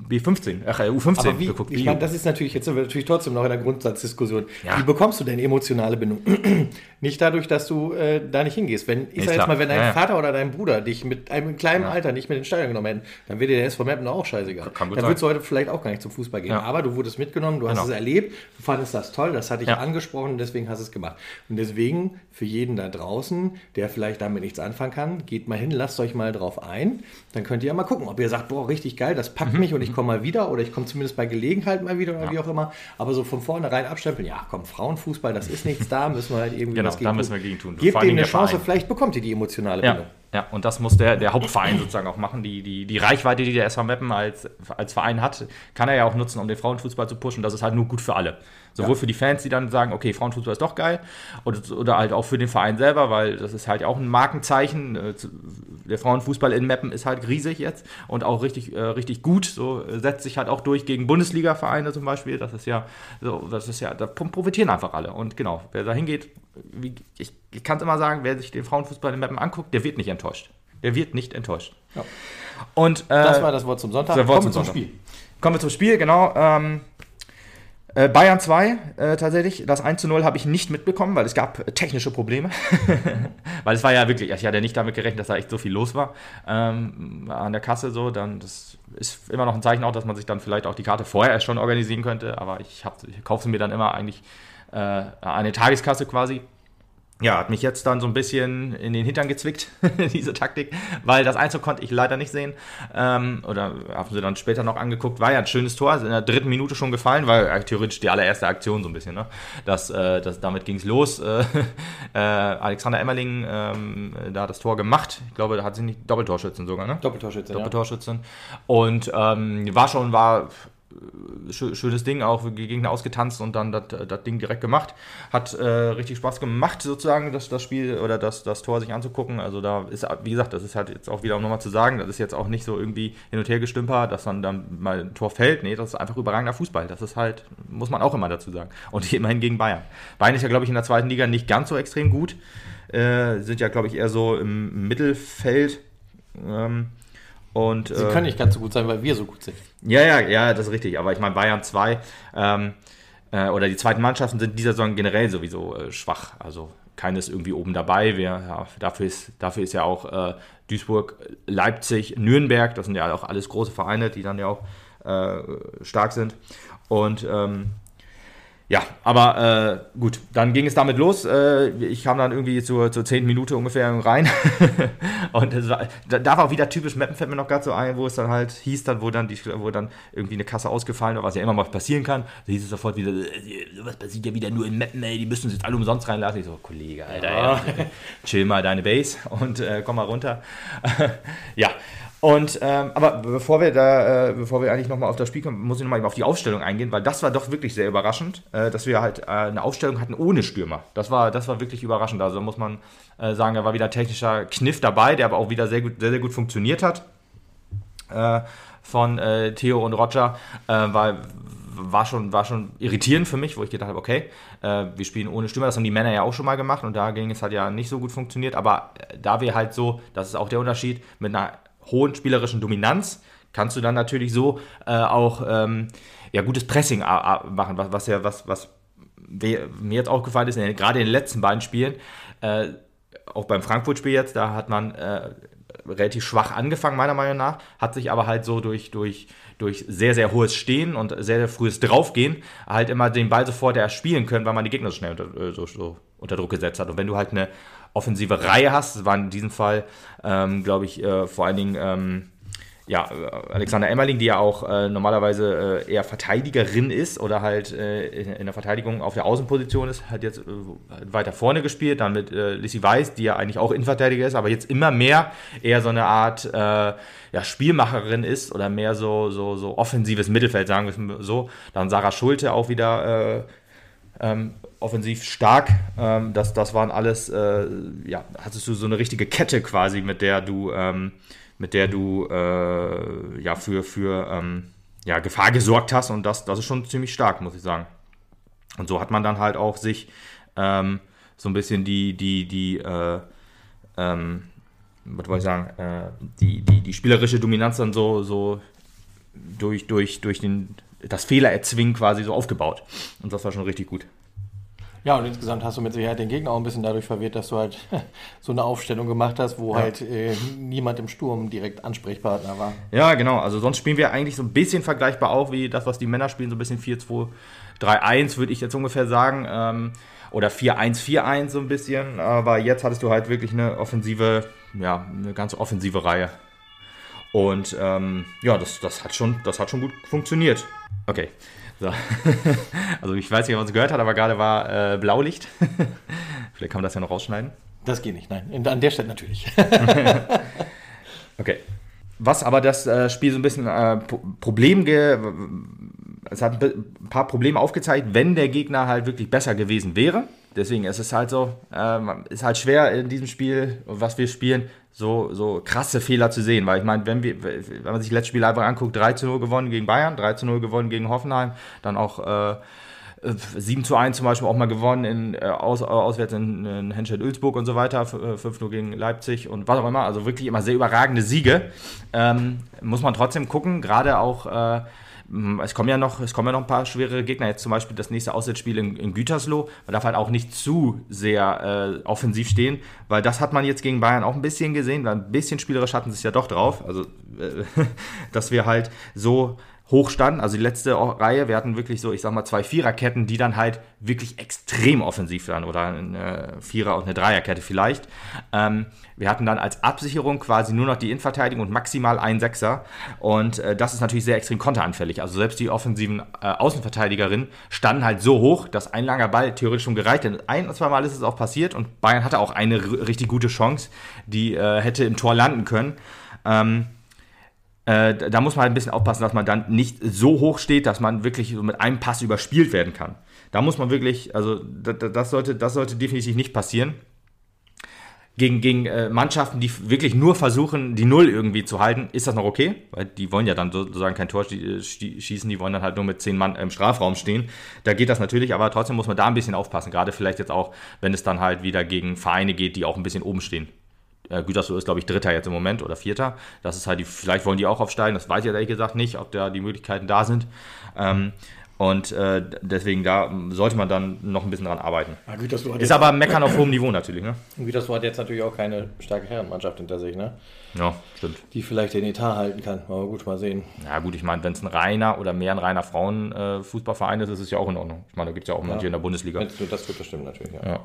B15, ach, äh, U15 Aber wie, geguckt. ich meine, das ist natürlich, jetzt sind wir natürlich trotzdem noch in der Grundsatzdiskussion. Ja. Wie bekommst du denn emotionale Bindung? nicht dadurch, dass du äh, da nicht hingehst. Wenn, ich Ist sag jetzt mal, wenn dein Ja, ja. Vater oder dein Bruder dich mit einem kleinen Alter nicht mit ins Stadion genommen hätten, dann wäre dir der SV Meppen auch scheißegal. Kann dann würdest du heute vielleicht auch gar nicht zum Fußball gehen. Ja. Aber du wurdest mitgenommen, du hast Genau. es erlebt, du fandest das toll, das hat dich Ja. angesprochen, deswegen hast du es gemacht. Und deswegen, für jeden da draußen, der vielleicht damit nichts anfangen kann, geht mal hin, lasst euch mal drauf ein. Dann könnt ihr ja mal gucken, ob ihr sagt, boah, richtig geil, das Mhm. packt mich und ich komme mal wieder oder ich komme zumindest bei Gelegenheit mal wieder oder wie auch immer. Aber so von vornherein abstempeln, ja, komm, Frauenfußball, das ist nichts da, müssen wir halt irgendwie Genau, was da müssen wir gegen tun. Gebt ihm eine Chance, Verein. vielleicht bekommt ihr die emotionale Ja, Bindung. ja, und das muss der, der Hauptverein sozusagen auch machen. Die, die, die Reichweite, die der SV Meppen als, als Verein hat, kann er ja auch nutzen, um den Frauenfußball zu pushen. Das ist halt nur gut für alle. Sowohl Ja. für die Fans, die dann sagen, okay, Frauenfußball ist doch geil, oder, oder halt auch für den Verein selber, weil das ist halt auch ein Markenzeichen. Äh, Der Frauenfußball in Meppen ist halt riesig jetzt und auch richtig, äh, richtig gut. So äh, setzt sich halt auch durch gegen Bundesliga-Vereine zum Beispiel. Das ist ja, so, das ist ja, da profitieren einfach alle. Und genau, wer da hingeht, wie, ich, ich kann es immer sagen, wer sich den Frauenfußball in Meppen anguckt, der wird nicht enttäuscht. Der wird nicht enttäuscht. Ja. Und äh, Das war das Wort zum Sonntag. Wort Kommen wir zum Sonntag. Kommen wir zum Spiel, genau. Ähm, äh, Bayern 2, äh, tatsächlich. Das 1 zu 0 habe ich nicht mitbekommen, weil es gab äh, technische Probleme. weil es war ja wirklich, ich hatte ja nicht damit gerechnet, dass da echt so viel los war ähm, an der Kasse so. Dann, das ist immer noch ein Zeichen auch, dass man sich dann vielleicht auch die Karte vorher schon organisieren könnte. Aber ich, hab- ich kaufe sie mir dann immer eigentlich äh, eine Tageskasse quasi. Ja, hat mich jetzt dann so ein bisschen in den Hintern gezwickt, diese Taktik, weil das Einzug konnte ich leider nicht sehen. Ähm, oder haben sie dann später noch angeguckt. War ja ein schönes Tor, ist in der dritten Minute schon gefallen, weil äh, theoretisch die allererste Aktion so ein bisschen. Ne? Das, äh, das, damit ging es los. Äh, äh, Alexander Emmerling ähm, da hat das Tor gemacht. Ich glaube, da hat sie nicht Doppeltorschützen sogar, ne? Doppeltorschütze, ja. Doppeltorschützen. Und ähm, war schon, war schönes Ding, auch gegen Gegner ausgetanzt und dann das das Ding direkt gemacht. Hat äh, richtig Spaß gemacht, sozusagen, das, das Spiel oder das, das Tor sich anzugucken. Also da ist, wie gesagt, das ist halt jetzt auch wieder, um nochmal zu sagen, das ist jetzt auch nicht so irgendwie hin und her gestümper, dass dann, dann mal ein Tor fällt. Nee, das ist einfach überragender Fußball. Das ist halt, muss man auch immer dazu sagen. Und immerhin gegen Bayern. Bayern ist ja, glaube ich, in der zweiten Liga nicht ganz so extrem gut. Äh, sind ja, glaube ich, eher so im Mittelfeld. Ähm, und, Sie äh, können nicht ganz so gut sein, weil wir so gut sind. ja, ja, ja, das ist richtig. Aber ich meine, Bayern 2 ähm, äh, oder die zweiten Mannschaften sind dieser Saison generell sowieso äh, schwach. Also keines irgendwie oben dabei. Wir, ja, dafür, ist, dafür ist ja auch äh, Duisburg, Leipzig, Nürnberg, das sind ja auch alles große Vereine, die dann ja auch äh, stark sind. Und ähm, ja, aber äh, gut, dann ging es damit los. Äh, ich kam dann irgendwie zur, zur 10. Minute ungefähr rein. und es war, da, war auch wieder typisch Mappen fällt mir noch gerade so ein, wo es dann halt hieß, dann, wo dann die, wo dann irgendwie eine Kasse ausgefallen war, was ja immer mal passieren kann. Da hieß es sofort wieder, äh, was passiert ja wieder nur in Mappen, ey, die müssen uns jetzt alle umsonst reinlassen. Ich so, Kollege, Alter, ja. chill mal deine Base und äh, komm mal runter. ja. Und ähm, aber bevor wir da, äh, bevor wir eigentlich nochmal auf das Spiel kommen, muss ich nochmal auf die Aufstellung eingehen, weil das war doch wirklich sehr überraschend, äh, dass wir halt äh, eine Aufstellung hatten ohne Stürmer. Das war, das war wirklich überraschend. Also muss man äh, sagen, da war wieder technischer Kniff dabei, der aber auch wieder sehr gut, sehr, sehr gut funktioniert hat. Äh, von äh, Theo und Roger, weil war schon, war schon irritierend für mich, wo ich gedacht habe, okay, äh, wir spielen ohne Stürmer, das haben die Männer ja auch schon mal gemacht und da ging es halt ja nicht so gut funktioniert, aber da wir halt so, das ist auch der Unterschied, mit einer hohen spielerischen Dominanz. Kannst du dann natürlich so äh, auch ähm, ja, gutes Pressing machen, was, was ja, was, was mir jetzt aufgefallen ist, in den- gerade in den letzten beiden Spielen, äh, auch beim Frankfurt-Spiel jetzt, da hat man äh, relativ schwach angefangen, meiner Meinung nach, hat sich aber halt so durch, durch, durch sehr, sehr hohes Stehen und sehr, sehr frühes Draufgehen halt immer den Ball sofort erst spielen können, weil man die Gegner so schnell unter, äh, so, so unter Druck gesetzt hat. Und wenn du halt eine offensive Reihe hast, das war in diesem Fall, ähm, glaube ich, äh, vor allen Dingen ähm, ja, Alexander Emmerling, die ja auch äh, normalerweise äh, eher Verteidigerin ist oder halt äh, in, der Verteidigung auf der Außenposition ist, hat jetzt äh, weiter vorne gespielt, dann mit äh, Lissy Weiß, die ja eigentlich auch Innenverteidiger ist, aber jetzt immer mehr eher so eine Art äh, ja, Spielmacherin ist oder mehr so, so, so offensives Mittelfeld, sagen wir es so. Dann Sarah Schulte auch wieder äh, ähm, offensiv stark. Ähm, das, das waren alles, ja, hattest du so eine richtige Kette quasi, mit der du, ähm, mit der du äh, ja für, für ähm, ja, Gefahr gesorgt hast und das, das ist schon ziemlich stark, muss ich sagen. Und so hat man dann halt auch sich ähm, so ein bisschen die, die, die, äh, ähm, was wollte ich sagen, äh, die, die, die spielerische Dominanz dann so, so durch, durch, durch den, das Fehler erzwingen quasi so aufgebaut. Und das war schon richtig gut. Ja, und insgesamt hast du mit Sicherheit den Gegner auch ein bisschen dadurch verwirrt, dass du halt so eine Aufstellung gemacht hast, wo Ja. halt äh, niemand im Sturm direkt Ansprechpartner war. Ja, genau. Also sonst spielen wir eigentlich so ein bisschen vergleichbar auch wie das, was die Männer spielen, so ein bisschen 4-2-3-1, würde ich jetzt ungefähr sagen. Ähm, oder 4-1-4-1 so ein bisschen. Aber jetzt hattest du halt wirklich eine offensive, ja, eine ganz offensive Reihe. Und ähm, ja, das, das, hat schon, das hat schon gut funktioniert. Okay. So. also ich weiß nicht, ob man es gehört hat, aber gerade war äh, Blaulicht. Vielleicht kann man das ja noch rausschneiden. Das geht nicht, nein. In, an der Stelle natürlich. Okay. Was aber das äh, Spiel so ein bisschen äh, Pro- Problem ge es hat ein paar Probleme aufgezeigt, wenn der Gegner halt wirklich besser gewesen wäre. Deswegen ist es halt so, ähm, ist halt schwer in diesem Spiel, was wir spielen, so, so krasse Fehler zu sehen. Weil ich meine, wenn, wir, wenn man sich das letzte Spiel einfach anguckt, 3 zu 0 gewonnen gegen Bayern, 3 zu 0 gewonnen gegen Hoffenheim, dann auch äh, 7 zu 1 zum Beispiel auch mal gewonnen, in, äh, aus, äh, auswärts in, in Henschel-Ulzburg und so weiter, f- äh, 5-0 gegen Leipzig und was auch immer. Also wirklich immer sehr überragende Siege. Ähm, muss man trotzdem gucken, gerade auch. Äh, es kommen, ja noch, es kommen ja noch ein paar schwere Gegner. Jetzt zum Beispiel das nächste Auswärtsspiel in, in Gütersloh. Man darf halt auch nicht zu sehr äh, offensiv stehen, weil das hat man jetzt gegen Bayern auch ein bisschen gesehen. weil Ein bisschen spielerisch hatten sie es ja doch drauf. Also, äh, dass wir halt so hoch standen. Also die letzte Reihe, wir hatten wirklich so, ich sag mal, zwei Viererketten, die dann halt wirklich extrem offensiv waren. Oder eine Vierer- und eine Dreierkette vielleicht. Ähm, wir hatten dann als Absicherung quasi nur noch die Innenverteidigung und maximal einen Sechser. Und äh, das ist natürlich sehr extrem konteranfällig. Also selbst die offensiven äh, Außenverteidigerinnen standen halt so hoch, dass ein langer Ball theoretisch schon gereicht hätte. Ein, zwei Mal ist es auch passiert und Bayern hatte auch eine richtig gute Chance, die äh, hätte im Tor landen können. Ähm, äh, da muss man halt ein bisschen aufpassen, dass man dann nicht so hoch steht, dass man wirklich so mit einem Pass überspielt werden kann. Da muss man wirklich, also da- da- das sollte, das sollte definitiv nicht passieren. Gegen, gegen äh, Mannschaften, die wirklich nur versuchen, die Null irgendwie zu halten, ist das noch okay, weil die wollen ja dann sozusagen kein Tor schie- schießen, die wollen dann halt nur mit zehn Mann im Strafraum stehen. Da geht das natürlich, aber trotzdem muss man da ein bisschen aufpassen, gerade vielleicht jetzt auch, wenn es dann halt wieder gegen Vereine geht, die auch ein bisschen oben stehen. Äh, Gütersloh ist, glaube ich, Dritter jetzt im Moment oder Vierter. Das ist halt die, vielleicht wollen die auch aufsteigen, das weiß ich jetzt ehrlich gesagt nicht, ob da die Möglichkeiten da sind. Ähm, und äh, deswegen da sollte man dann noch ein bisschen dran arbeiten. Ja, Gütersloh hat, Ist jetzt, aber Meckern auf hohem Niveau natürlich, ne? Gütersloh hat jetzt natürlich auch keine starke Herrenmannschaft hinter sich, ne? Ja, stimmt. die vielleicht den Etat halten kann. Aber gut, mal sehen. Ja gut, ich meine, wenn es ein reiner oder mehr ein reiner Frauenfußballverein ist, ist es ja auch in Ordnung. Ich meine, da gibt es ja auch manche in der Bundesliga. Nur das wird, das stimmt natürlich. Ja. Ja,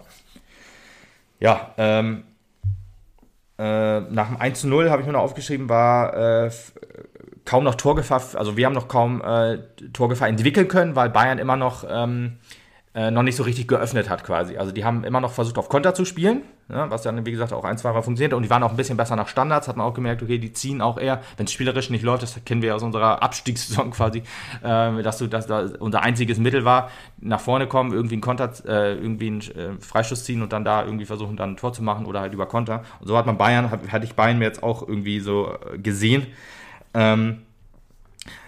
ja ähm, äh, nach dem 1 zu 0 habe ich mir noch aufgeschrieben, war äh, kaum noch Torgefahr, also wir haben noch kaum äh, Torgefahr entwickeln können, weil Bayern immer noch, ähm, äh, noch nicht so richtig geöffnet hat quasi. Also die haben immer noch versucht auf Konter zu spielen, ne, was dann wie gesagt auch ein, zwei Mal funktioniert und die waren auch ein bisschen besser nach Standards, hat man auch gemerkt, okay, die ziehen auch eher, wenn es spielerisch nicht läuft, das kennen wir aus unserer Abstiegssaison quasi, äh, dass du, dass da unser einziges Mittel war, nach vorne kommen, irgendwie einen Konter, äh, irgendwie einen äh, Freischuss ziehen und dann da irgendwie versuchen, dann ein Tor zu machen oder halt über Konter. Und so hat man Bayern, hat, hatte ich Bayern mir jetzt auch irgendwie so äh, gesehen. Ähm,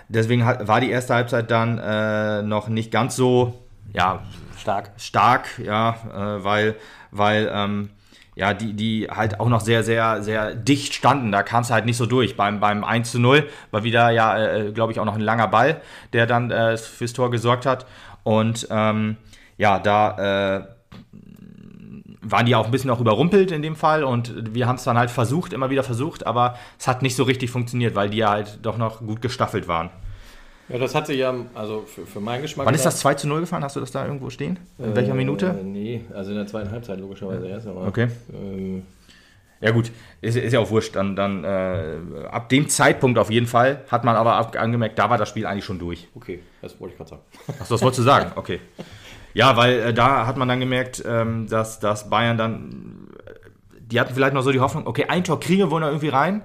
deswegen hat, war die erste Halbzeit dann äh, noch nicht ganz so, ja, Stark. stark, ja, äh, weil, weil ähm, ja, die, die halt auch noch sehr, sehr, sehr dicht standen. Da kam es halt nicht so durch. Beim, beim 1 zu 0 war wieder, ja, äh, glaube ich, auch noch ein langer Ball, der dann äh, fürs Tor gesorgt hat. Und ähm, ja, da äh, waren die auch ein bisschen auch überrumpelt in dem Fall und wir haben es dann halt versucht, immer wieder versucht, aber es hat nicht so richtig funktioniert, weil die ja halt doch noch gut gestaffelt waren. Ja, das hat sich ja, also für, für meinen Geschmack. Wann ist das 2 zu 0 gefallen? Hast du das da irgendwo stehen? In welcher Äh, Minute? Nee, also in der zweiten Halbzeit logischerweise erst. Aber, Okay. Ähm, Ja gut, ist, ist ja auch wurscht. Dann, dann äh, ab dem Zeitpunkt auf jeden Fall hat man aber ab, angemerkt, da war das Spiel eigentlich schon durch. okay, das wollte ich gerade sagen. Achso, das wolltest du sagen? Okay. Ja, weil äh, da hat man dann gemerkt, ähm, dass, dass Bayern dann, äh, die hatten vielleicht noch so die Hoffnung, okay, ein Tor kriegen wir wohl noch irgendwie rein.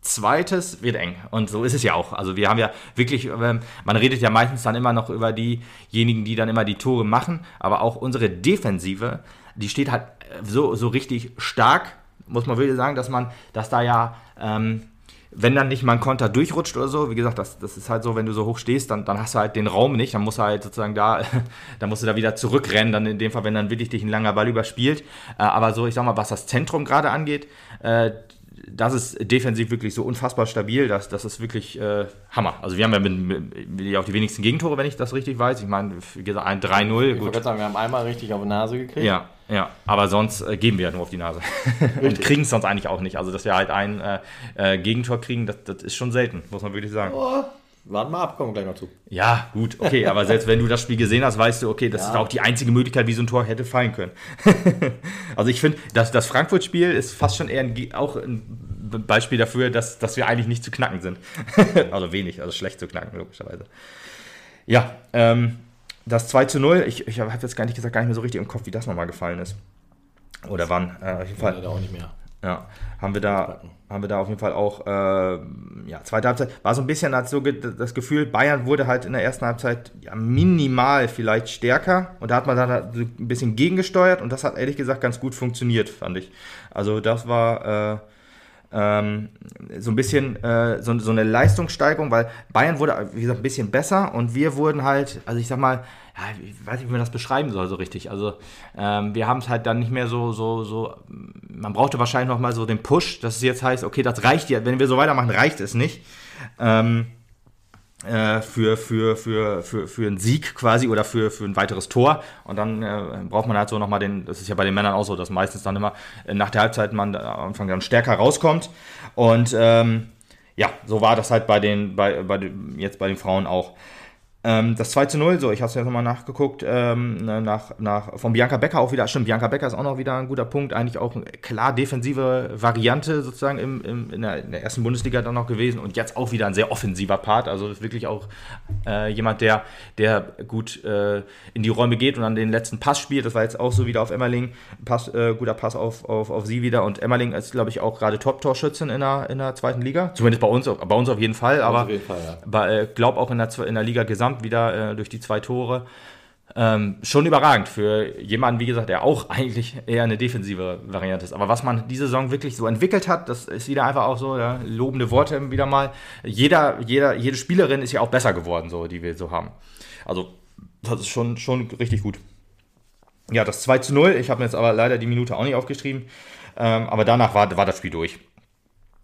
Zweites wird eng. Und so ist es ja auch. Also wir haben ja wirklich, ähm, man redet ja meistens dann immer noch über diejenigen, die dann immer die Tore machen. Aber auch unsere Defensive, die steht halt äh, so, so richtig stark, muss man wirklich sagen, dass man, dass da ja, ähm, wenn dann nicht mal ein Konter durchrutscht oder so, wie gesagt, das, das ist halt so, wenn du so hoch stehst, dann, dann hast du halt den Raum nicht, dann musst du halt sozusagen da, dann musst du da wieder zurückrennen, dann in dem Fall, wenn dann wirklich dich ein langer Ball überspielt. Äh, aber so, ich sag mal, was das Zentrum gerade angeht, äh, das ist defensiv wirklich so unfassbar stabil, dass das ist wirklich äh, Hammer. Also wir haben ja mit, mit, auch die wenigsten Gegentore, wenn ich das richtig weiß. Ich meine, wie gesagt, ein 3-0. Ich wollte sagen, wir haben einmal richtig auf die Nase gekriegt. Ja, ja, aber sonst äh, geben wir ja nur auf die Nase. Und kriegen es sonst eigentlich auch nicht. Also, dass wir halt ein äh, äh, Gegentor kriegen, das, das ist schon selten, muss man wirklich sagen. Oh, warten mal ab, kommen wir gleich noch zu. Ja, gut, okay, aber selbst wenn du das Spiel gesehen hast, weißt du, okay, das Ja. ist auch die einzige Möglichkeit, wie so ein Tor hätte fallen können. also ich finde, das, das Frankfurt-Spiel ist fast schon eher ein, auch ein Be- Beispiel dafür, dass, dass wir eigentlich nicht zu knacken sind. also wenig, also schlecht zu knacken, logischerweise. Ja, ähm, das 2 zu 0, ich, ich habe jetzt gar nicht gesagt, gar nicht mehr so richtig im Kopf, wie das nochmal gefallen ist. Oder wann, äh, auf jeden Fall. Leider auch nicht mehr. Ja, haben wir da, haben wir da auf jeden Fall auch, äh, ja, zweite Halbzeit, war so ein bisschen so das Gefühl, Bayern wurde halt in der ersten Halbzeit ja, minimal vielleicht stärker. Und da hat man dann halt so ein bisschen gegengesteuert. Und das hat ehrlich gesagt ganz gut funktioniert, fand ich. Also das war, äh, ähm, so ein bisschen äh, so, so eine Leistungssteigerung, weil Bayern wurde, wie gesagt, ein bisschen besser und wir wurden halt, also ich sag mal, ja, ich weiß nicht, wie man das beschreiben soll so richtig. Also ähm, wir haben es halt dann nicht mehr so, so, so, man brauchte wahrscheinlich noch mal so den Push, dass es jetzt heißt, okay, das reicht ja, wenn wir so weitermachen, reicht es nicht. Ähm, äh, für, für, für, für, für einen Sieg quasi oder für, für ein weiteres Tor. Und dann äh, braucht man halt so nochmal den, das ist ja bei den Männern auch so, dass meistens dann immer äh, nach der Halbzeit man am Anfang dann stärker rauskommt. Und ähm, ja, so war das halt bei den, bei, bei jetzt bei den Frauen auch. Ähm, das 2 zu 0, so, ich habe es jetzt nochmal nachgeguckt, ähm, nach, nach, von Bianca Becker auch wieder, stimmt, Bianca Becker ist auch noch wieder ein guter Punkt, eigentlich auch eine klar defensive Variante sozusagen im, im, in, der, in der ersten Bundesliga dann noch gewesen und jetzt auch wieder ein sehr offensiver Part, also wirklich auch äh, jemand, der, der gut äh, in die Räume geht und dann den letzten Pass spielt, das war jetzt auch so wieder auf Emmerling, Pass, äh, guter Pass auf, auf, auf sie wieder und Emmerling ist, glaube ich, auch gerade Top-Torschützin in der, in der zweiten Liga, zumindest bei uns, bei uns auf jeden Fall, aber auf jeden Fall, ja. aber äh, glaube auch in der, in der Liga gesamt wieder äh, durch die zwei Tore. Ähm, schon überragend für jemanden, wie gesagt, der auch eigentlich eher eine defensive Variante ist. Aber was man diese Saison wirklich so entwickelt hat, das ist wieder einfach auch so, ja, lobende Worte wieder mal. Jeder, jeder, jede Spielerin ist ja auch besser geworden, so, die wir so haben. Also, das ist schon, schon richtig gut. Ja, das 2 zu 0. Ich habe mir jetzt aber leider die Minute auch nicht aufgeschrieben. Ähm, aber danach war, war das Spiel durch.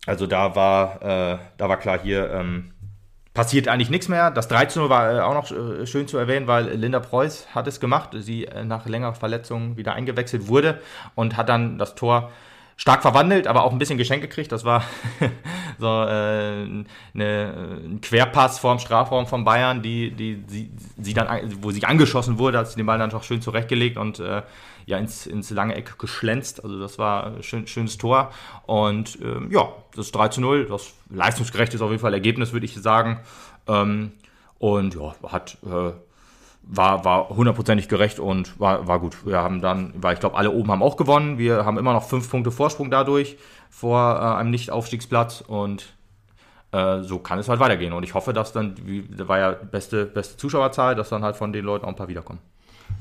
Also da war, äh, da war klar, hier ähm, passiert eigentlich nichts mehr. Das 3 zu 0 war äh, auch noch äh, schön zu erwähnen, weil Linda Preuß hat es gemacht. Sie äh, nach längerer Verletzung wieder eingewechselt wurde und hat dann das Tor stark verwandelt, aber auch ein bisschen Geschenk gekriegt. Das war so äh, eine, ein Querpass vorm Strafraum von Bayern, die, die sie, sie dann, an- wo sie angeschossen wurde, hat sie den Ball dann doch schön zurechtgelegt und äh, ja, ins, ins lange Eck geschlänzt. Also das war ein schön, schönes Tor. Und ähm, ja, das 3 zu 0, das leistungsgerecht ist auf jeden Fall Ergebnis, würde ich sagen. Ähm, und ja, hat äh, war, war hundertprozentig gerecht und war, war gut. Wir haben dann, weil ich glaube, alle oben haben auch gewonnen. Wir haben immer noch fünf Punkte Vorsprung dadurch vor äh, einem Nicht-Aufstiegsplatz und äh, so kann es halt weitergehen. Und ich hoffe, dass dann, wie, war ja beste, beste Zuschauerzahl, dass dann halt von den Leuten auch ein paar wiederkommen.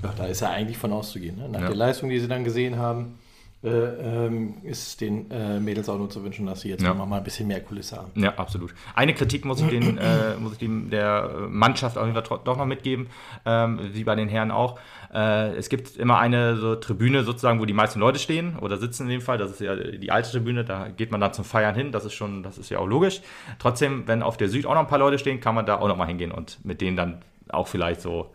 Ja, da ist ja eigentlich von auszugehen. Ne? Nach Ja. der Leistung, die sie dann gesehen haben, äh, ähm, ist den äh, Mädels auch nur zu wünschen, dass sie jetzt Ja. noch mal ein bisschen mehr Kulisse haben. Ja, absolut. Eine Kritik muss ich, den, äh, muss ich dem, der Mannschaft auf jeden Fall doch noch mitgeben, ähm, wie bei den Herren auch. Äh, es gibt immer eine so Tribüne sozusagen, wo die meisten Leute stehen oder sitzen in dem Fall. Das ist ja die alte Tribüne, da geht man dann zum Feiern hin. Das ist schon, das ist ja auch logisch. Trotzdem, wenn auf der Süd auch noch ein paar Leute stehen, kann man da auch noch mal hingehen und mit denen dann auch vielleicht so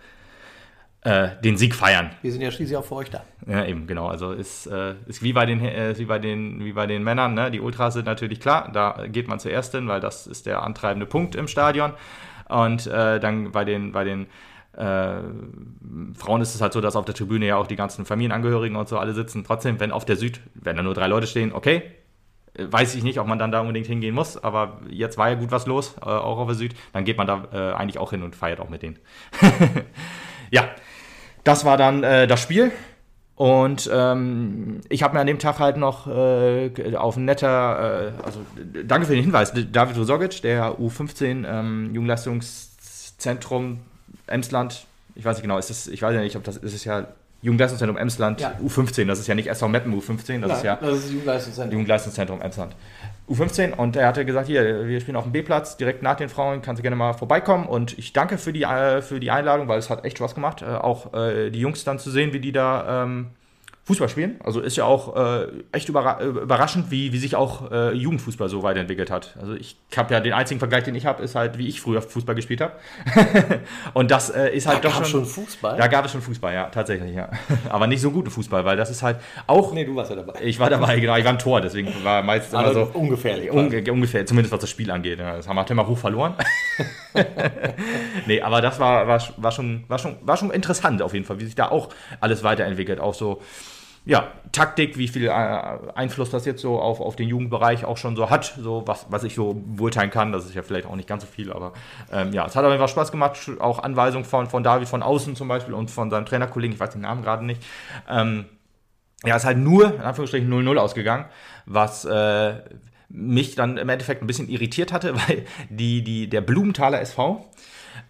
äh, den Sieg feiern. Wir sind ja schließlich auch für euch da. Ja, eben, genau. Also ist, äh, ist wie bei den äh, wie bei den wie bei den Männern, ne? Die Ultras sind natürlich klar, da geht man zuerst hin, weil das ist der antreibende Punkt im Stadion. Und äh, dann bei den bei den äh, Frauen ist es halt so, dass auf der Tribüne ja auch die ganzen Familienangehörigen und so alle sitzen. Trotzdem, wenn auf der Süd, wenn da nur drei Leute stehen, okay, äh, weiß ich nicht, ob man dann da unbedingt hingehen muss, aber jetzt war ja gut was los, äh, auch auf der Süd, dann geht man da äh, eigentlich auch hin und feiert auch mit denen. ja, das war dann äh, das Spiel. Und ähm, ich habe mir an dem Tag halt noch äh, auf ein netter, äh, also danke für den Hinweis, David Rosogic, der U15 ähm, Jugendleistungszentrum Emsland, ich weiß nicht genau, ist das, ich weiß ja nicht, ob das ist es ja Jugendleistungszentrum Emsland Ja. U15, das ist ja nicht SV Meppen U15, das ist ja das ist Jugendleistungszentrum. Jugendleistungszentrum Emsland. U15 und er hatte gesagt, hier, wir spielen auf dem B-Platz, direkt nach den Frauen, kannst du gerne mal vorbeikommen und ich danke für die, äh, für die Einladung, weil es hat echt Spaß gemacht, äh, auch äh, die Jungs dann zu sehen, wie die da ähm, Fußball spielen. Also ist ja auch äh, echt überra überraschend, wie, wie sich auch äh, Jugendfußball so weiterentwickelt hat. Also ich habe ja den einzigen Vergleich, den ich habe, ist halt, wie ich früher Fußball gespielt habe. und das äh, ist halt Da doch gab schon, schon Fußball? Da gab es schon Fußball, ja, tatsächlich, ja. Aber nicht so guten Fußball, weil das ist halt auch. Nee, du warst ja dabei. Ich war dabei, genau, ich war im Tor, deswegen war meistens immer Also so. ungefährlich. Unge ungefähr, zumindest was das Spiel angeht. Ja, das haben wir halt immer hoch verloren. nee, aber das war, war, war, schon, war, schon, war schon interessant auf jeden Fall, wie sich da auch alles weiterentwickelt. Auch so, ja, Taktik, wie viel äh, Einfluss das jetzt so auf, auf den Jugendbereich auch schon so hat, so was, was ich so beurteilen kann. Das ist ja vielleicht auch nicht ganz so viel, aber ähm, ja, es hat auf jeden Fall Spaß gemacht. Auch Anweisungen von, von David von außen zum Beispiel und von seinem Trainerkollegen, ich weiß den Namen gerade nicht. Ähm, ja, ist halt nur, in Anführungsstrichen, 0-0 ausgegangen, was äh, mich dann im Endeffekt ein bisschen irritiert hatte, weil die, die, der Blumenthaler SV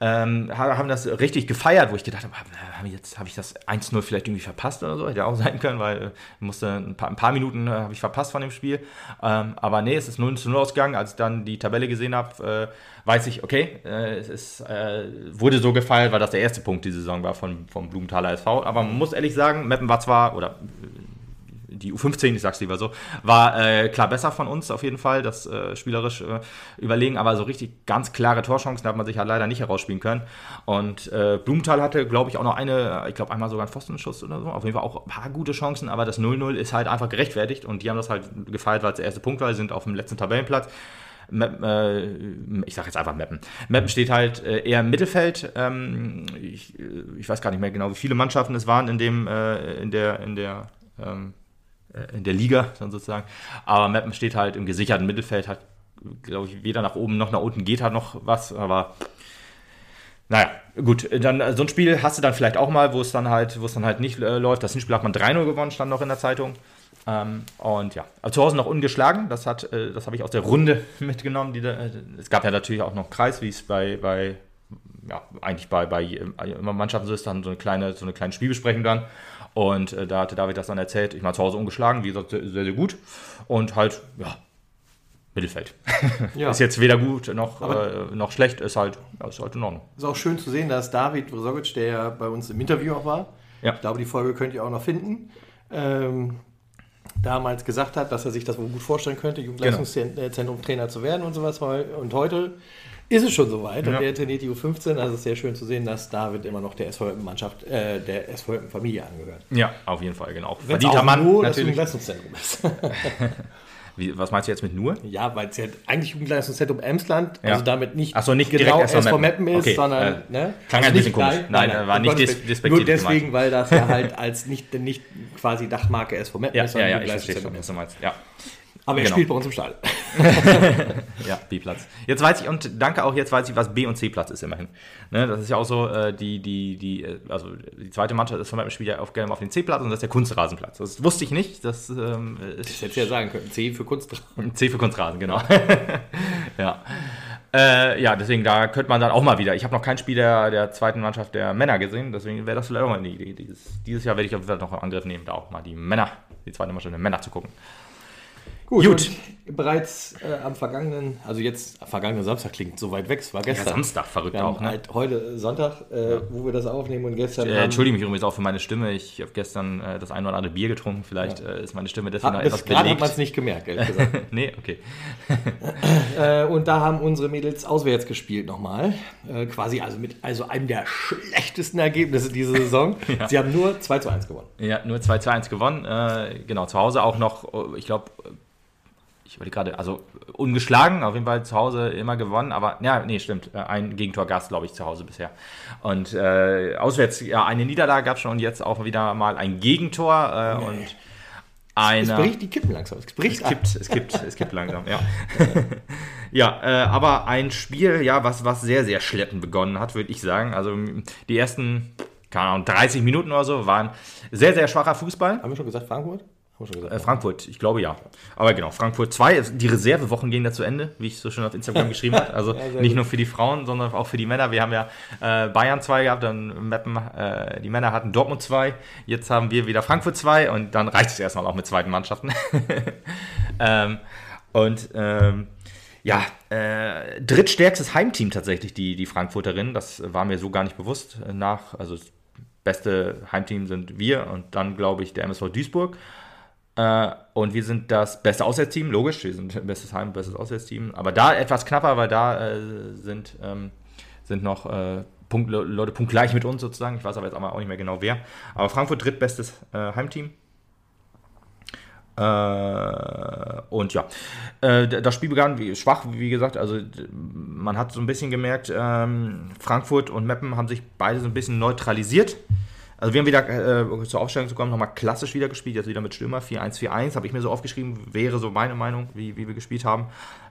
ähm, ha- haben das richtig gefeiert, wo ich gedacht habe, ich, jetzt- habe ich das 1-0 vielleicht irgendwie verpasst oder so? Hätte auch sein können, weil äh, musste ein paar, ein paar Minuten äh, habe ich verpasst von dem Spiel. Ähm, aber nee, es ist 0 0 ausgegangen. Als ich dann die Tabelle gesehen habe, äh, weiß ich, okay, äh, es ist, äh, wurde so gefeiert, weil das der erste Punkt die Saison war von, vom Blumenthaler SV. Aber man muss ehrlich sagen, Meppen war zwar, oder die U15, ich sag's lieber so, war äh, klar besser von uns auf jeden Fall, das äh, spielerisch äh, überlegen, aber so richtig ganz klare Torchancen hat man sich halt leider nicht herausspielen können. Und äh, Blumenthal hatte, glaube ich, auch noch eine, ich glaube einmal sogar einen Pfostenschuss oder so, auf jeden Fall auch ein paar gute Chancen, aber das 0-0 ist halt einfach gerechtfertigt und die haben das halt gefeiert, weil es der erste Punkt war, sind auf dem letzten Tabellenplatz. Äh, ich sage jetzt einfach Meppen. Meppen steht halt äh, eher im Mittelfeld. Ähm, ich, weiß gar nicht mehr genau, wie viele Mannschaften es waren in dem, in der, in der, ähm, äh, in der Liga dann sozusagen. Aber Meppen steht halt im gesicherten Mittelfeld, hat, glaube ich, weder nach oben noch nach unten geht halt noch was, aber naja, gut, dann äh, so ein Spiel hast du dann vielleicht auch mal, wo es dann halt, wo es dann halt nicht äh, läuft. Das Hinspiel hat man 3-0 gewonnen, stand noch in der Zeitung. Ähm, und ja, aber zu Hause noch ungeschlagen. Das hat, äh, das habe ich aus der Runde mitgenommen. Die äh, es gab ja natürlich auch noch Kreis, wie es bei, bei ja, eigentlich bei, bei äh, Mannschaften so ist, dann so eine kleine, so eine kleine Spielbesprechung dann. Und äh, da hatte David das dann erzählt. Ich war zu Hause ungeschlagen, wie gesagt, sehr, sehr gut. Und halt, ja, Mittelfeld. Ja. Ist jetzt weder gut noch, äh, noch schlecht, ist halt, ist halt in Ordnung. Ist auch schön zu sehen, dass David Vrosovic, der ja bei uns im Interview auch war, Ja. ich glaube, die Folge könnt ihr auch noch finden, ähm, damals gesagt hat, dass er sich das wohl gut vorstellen könnte, Jugendleistungszentrum Trainer zu werden und sowas. Und heute ist es schon soweit Ja. und er trainiert die U15. Also es ist sehr schön zu sehen, dass David immer noch der SVM-Mannschaft, äh, der SVM-Familie angehört. Ja, auf jeden Fall, genau. Wenn's Verdienter auch Mann, nur natürlich. Jugendleistungszentrum ist. Wie, was meinst du jetzt mit nur? ja, weil es ja eigentlich Jugendleistungszentrum Emsland, Ja. also damit nicht, Ach so, nicht genau direkt SV SV Meppen ist, Okay, sondern äh, ne? klang ein bisschen komisch. Nein, äh, war um nicht dis- despektierlich Nur deswegen, gemeint. weil das ja halt als nicht, nicht quasi Dachmarke SV Meppen Ja, ist, ja, sondern ja, schon, Jugendleistungszentrum du meinst. Ja, Aber er genau. spielt bei uns im Stall. ja B-Platz. Jetzt weiß ich, und danke auch, jetzt weiß ich, was B- und C-Platz ist immerhin. Ne, das ist ja auch so, äh, die, die, die, äh, also die zweite Mannschaft ist von meinem Spiel ja auf, gerne auf den C-Platz und das ist der Kunstrasenplatz. Das wusste ich nicht. Das ähm, Ich hätte ja sagen können, C für Kunst. C für Kunstrasen, genau. ja. Äh, ja, deswegen, da könnte man dann auch mal wieder. Ich habe noch kein Spiel der, der zweiten Mannschaft der Männer gesehen, deswegen wäre das vielleicht auch mal eine Idee. Dieses, dieses Jahr werde ich auf jeden Fall noch einen Angriff nehmen, da auch mal die Männer, die zweite Mannschaft der Männer zu gucken. Gut, Gut. Bereits äh, am vergangenen, also jetzt vergangenen Samstag klingt so weit weg, es war Ja, gestern. Samstag, verrückt Wir auch, ne? halt heute Sonntag, äh, wo wir das aufnehmen und gestern Äh, Entschuldige mich übrigens auch für meine Stimme. Ich habe gestern äh, das ein oder andere Bier getrunken. Vielleicht äh, ist meine Stimme deswegen noch Hat, bis etwas gerade hat belegt. man es nicht gemerkt, ehrlich gesagt. nee, okay. äh, und da haben unsere Mädels auswärts gespielt nochmal. Äh, quasi also mit also einem der schlechtesten Ergebnisse diese Saison. Sie haben nur 2 zu 1 gewonnen. Ja, nur 2 zu 1 gewonnen. Äh, genau, zu Hause auch noch, äh, ich glaube, ich überlege gerade, also ungeschlagen, auf jeden Fall zu Hause immer gewonnen, aber ja, nee, stimmt. äh, Ein Gegentor Gast, glaube ich, zu Hause bisher. Und äh, auswärts, ja, eine Niederlage gab es schon und jetzt auch wieder mal ein Gegentor äh, und Es eine. bricht, die kippen langsam. Es bricht Es kippt, es kippt, es kippt langsam, ja. ja, äh, aber ein Spiel, ja, was, was sehr, sehr schleppend begonnen hat, würde ich sagen. Also die ersten, keine Ahnung, 30 Minuten oder so waren sehr, sehr schwacher Fußball. Haben wir schon gesagt Frankfurt? Gesagt. Äh, Frankfurt, ich glaube ja. Aber genau, Frankfurt 2, die Reservewochen gehen da zu Ende, wie ich so schön auf Instagram geschrieben habe. Also Ja, nicht nur für die Frauen, sondern auch für die Männer. Wir haben ja äh, Bayern 2 gehabt, dann Meppen, äh, die Männer hatten Dortmund 2, jetzt haben wir wieder Frankfurt 2 und dann reicht es erstmal auch mit zweiten Mannschaften. ähm, und ähm, ja, äh, drittstärkstes Heimteam tatsächlich, die, die Frankfurterinnen. Das war mir so gar nicht bewusst. Nach, also das beste Heimteam sind wir und dann, glaube ich, der MSV Duisburg. Äh, und wir sind das beste Auswärtsteam, logisch, wir sind bestes Heim, bestes Auswärtsteam. Aber da etwas knapper, weil da äh, sind, ähm, sind noch äh, Punkt, Leute punktgleich mit uns sozusagen. Ich weiß aber jetzt auch nicht mehr genau wer. Aber Frankfurt drittbestes äh, Heimteam. Äh, und ja, äh, das Spiel begann wie, schwach, wie gesagt. Also man hat so ein bisschen gemerkt, ähm, Frankfurt und Meppen haben sich beide so ein bisschen neutralisiert. Also wir haben wieder äh, zur Aufstellung zu kommen, nochmal klassisch wieder gespielt, jetzt wieder mit Stürmer 4-1-4-1, habe ich mir so aufgeschrieben, wäre so meine Meinung, wie, wie wir gespielt haben.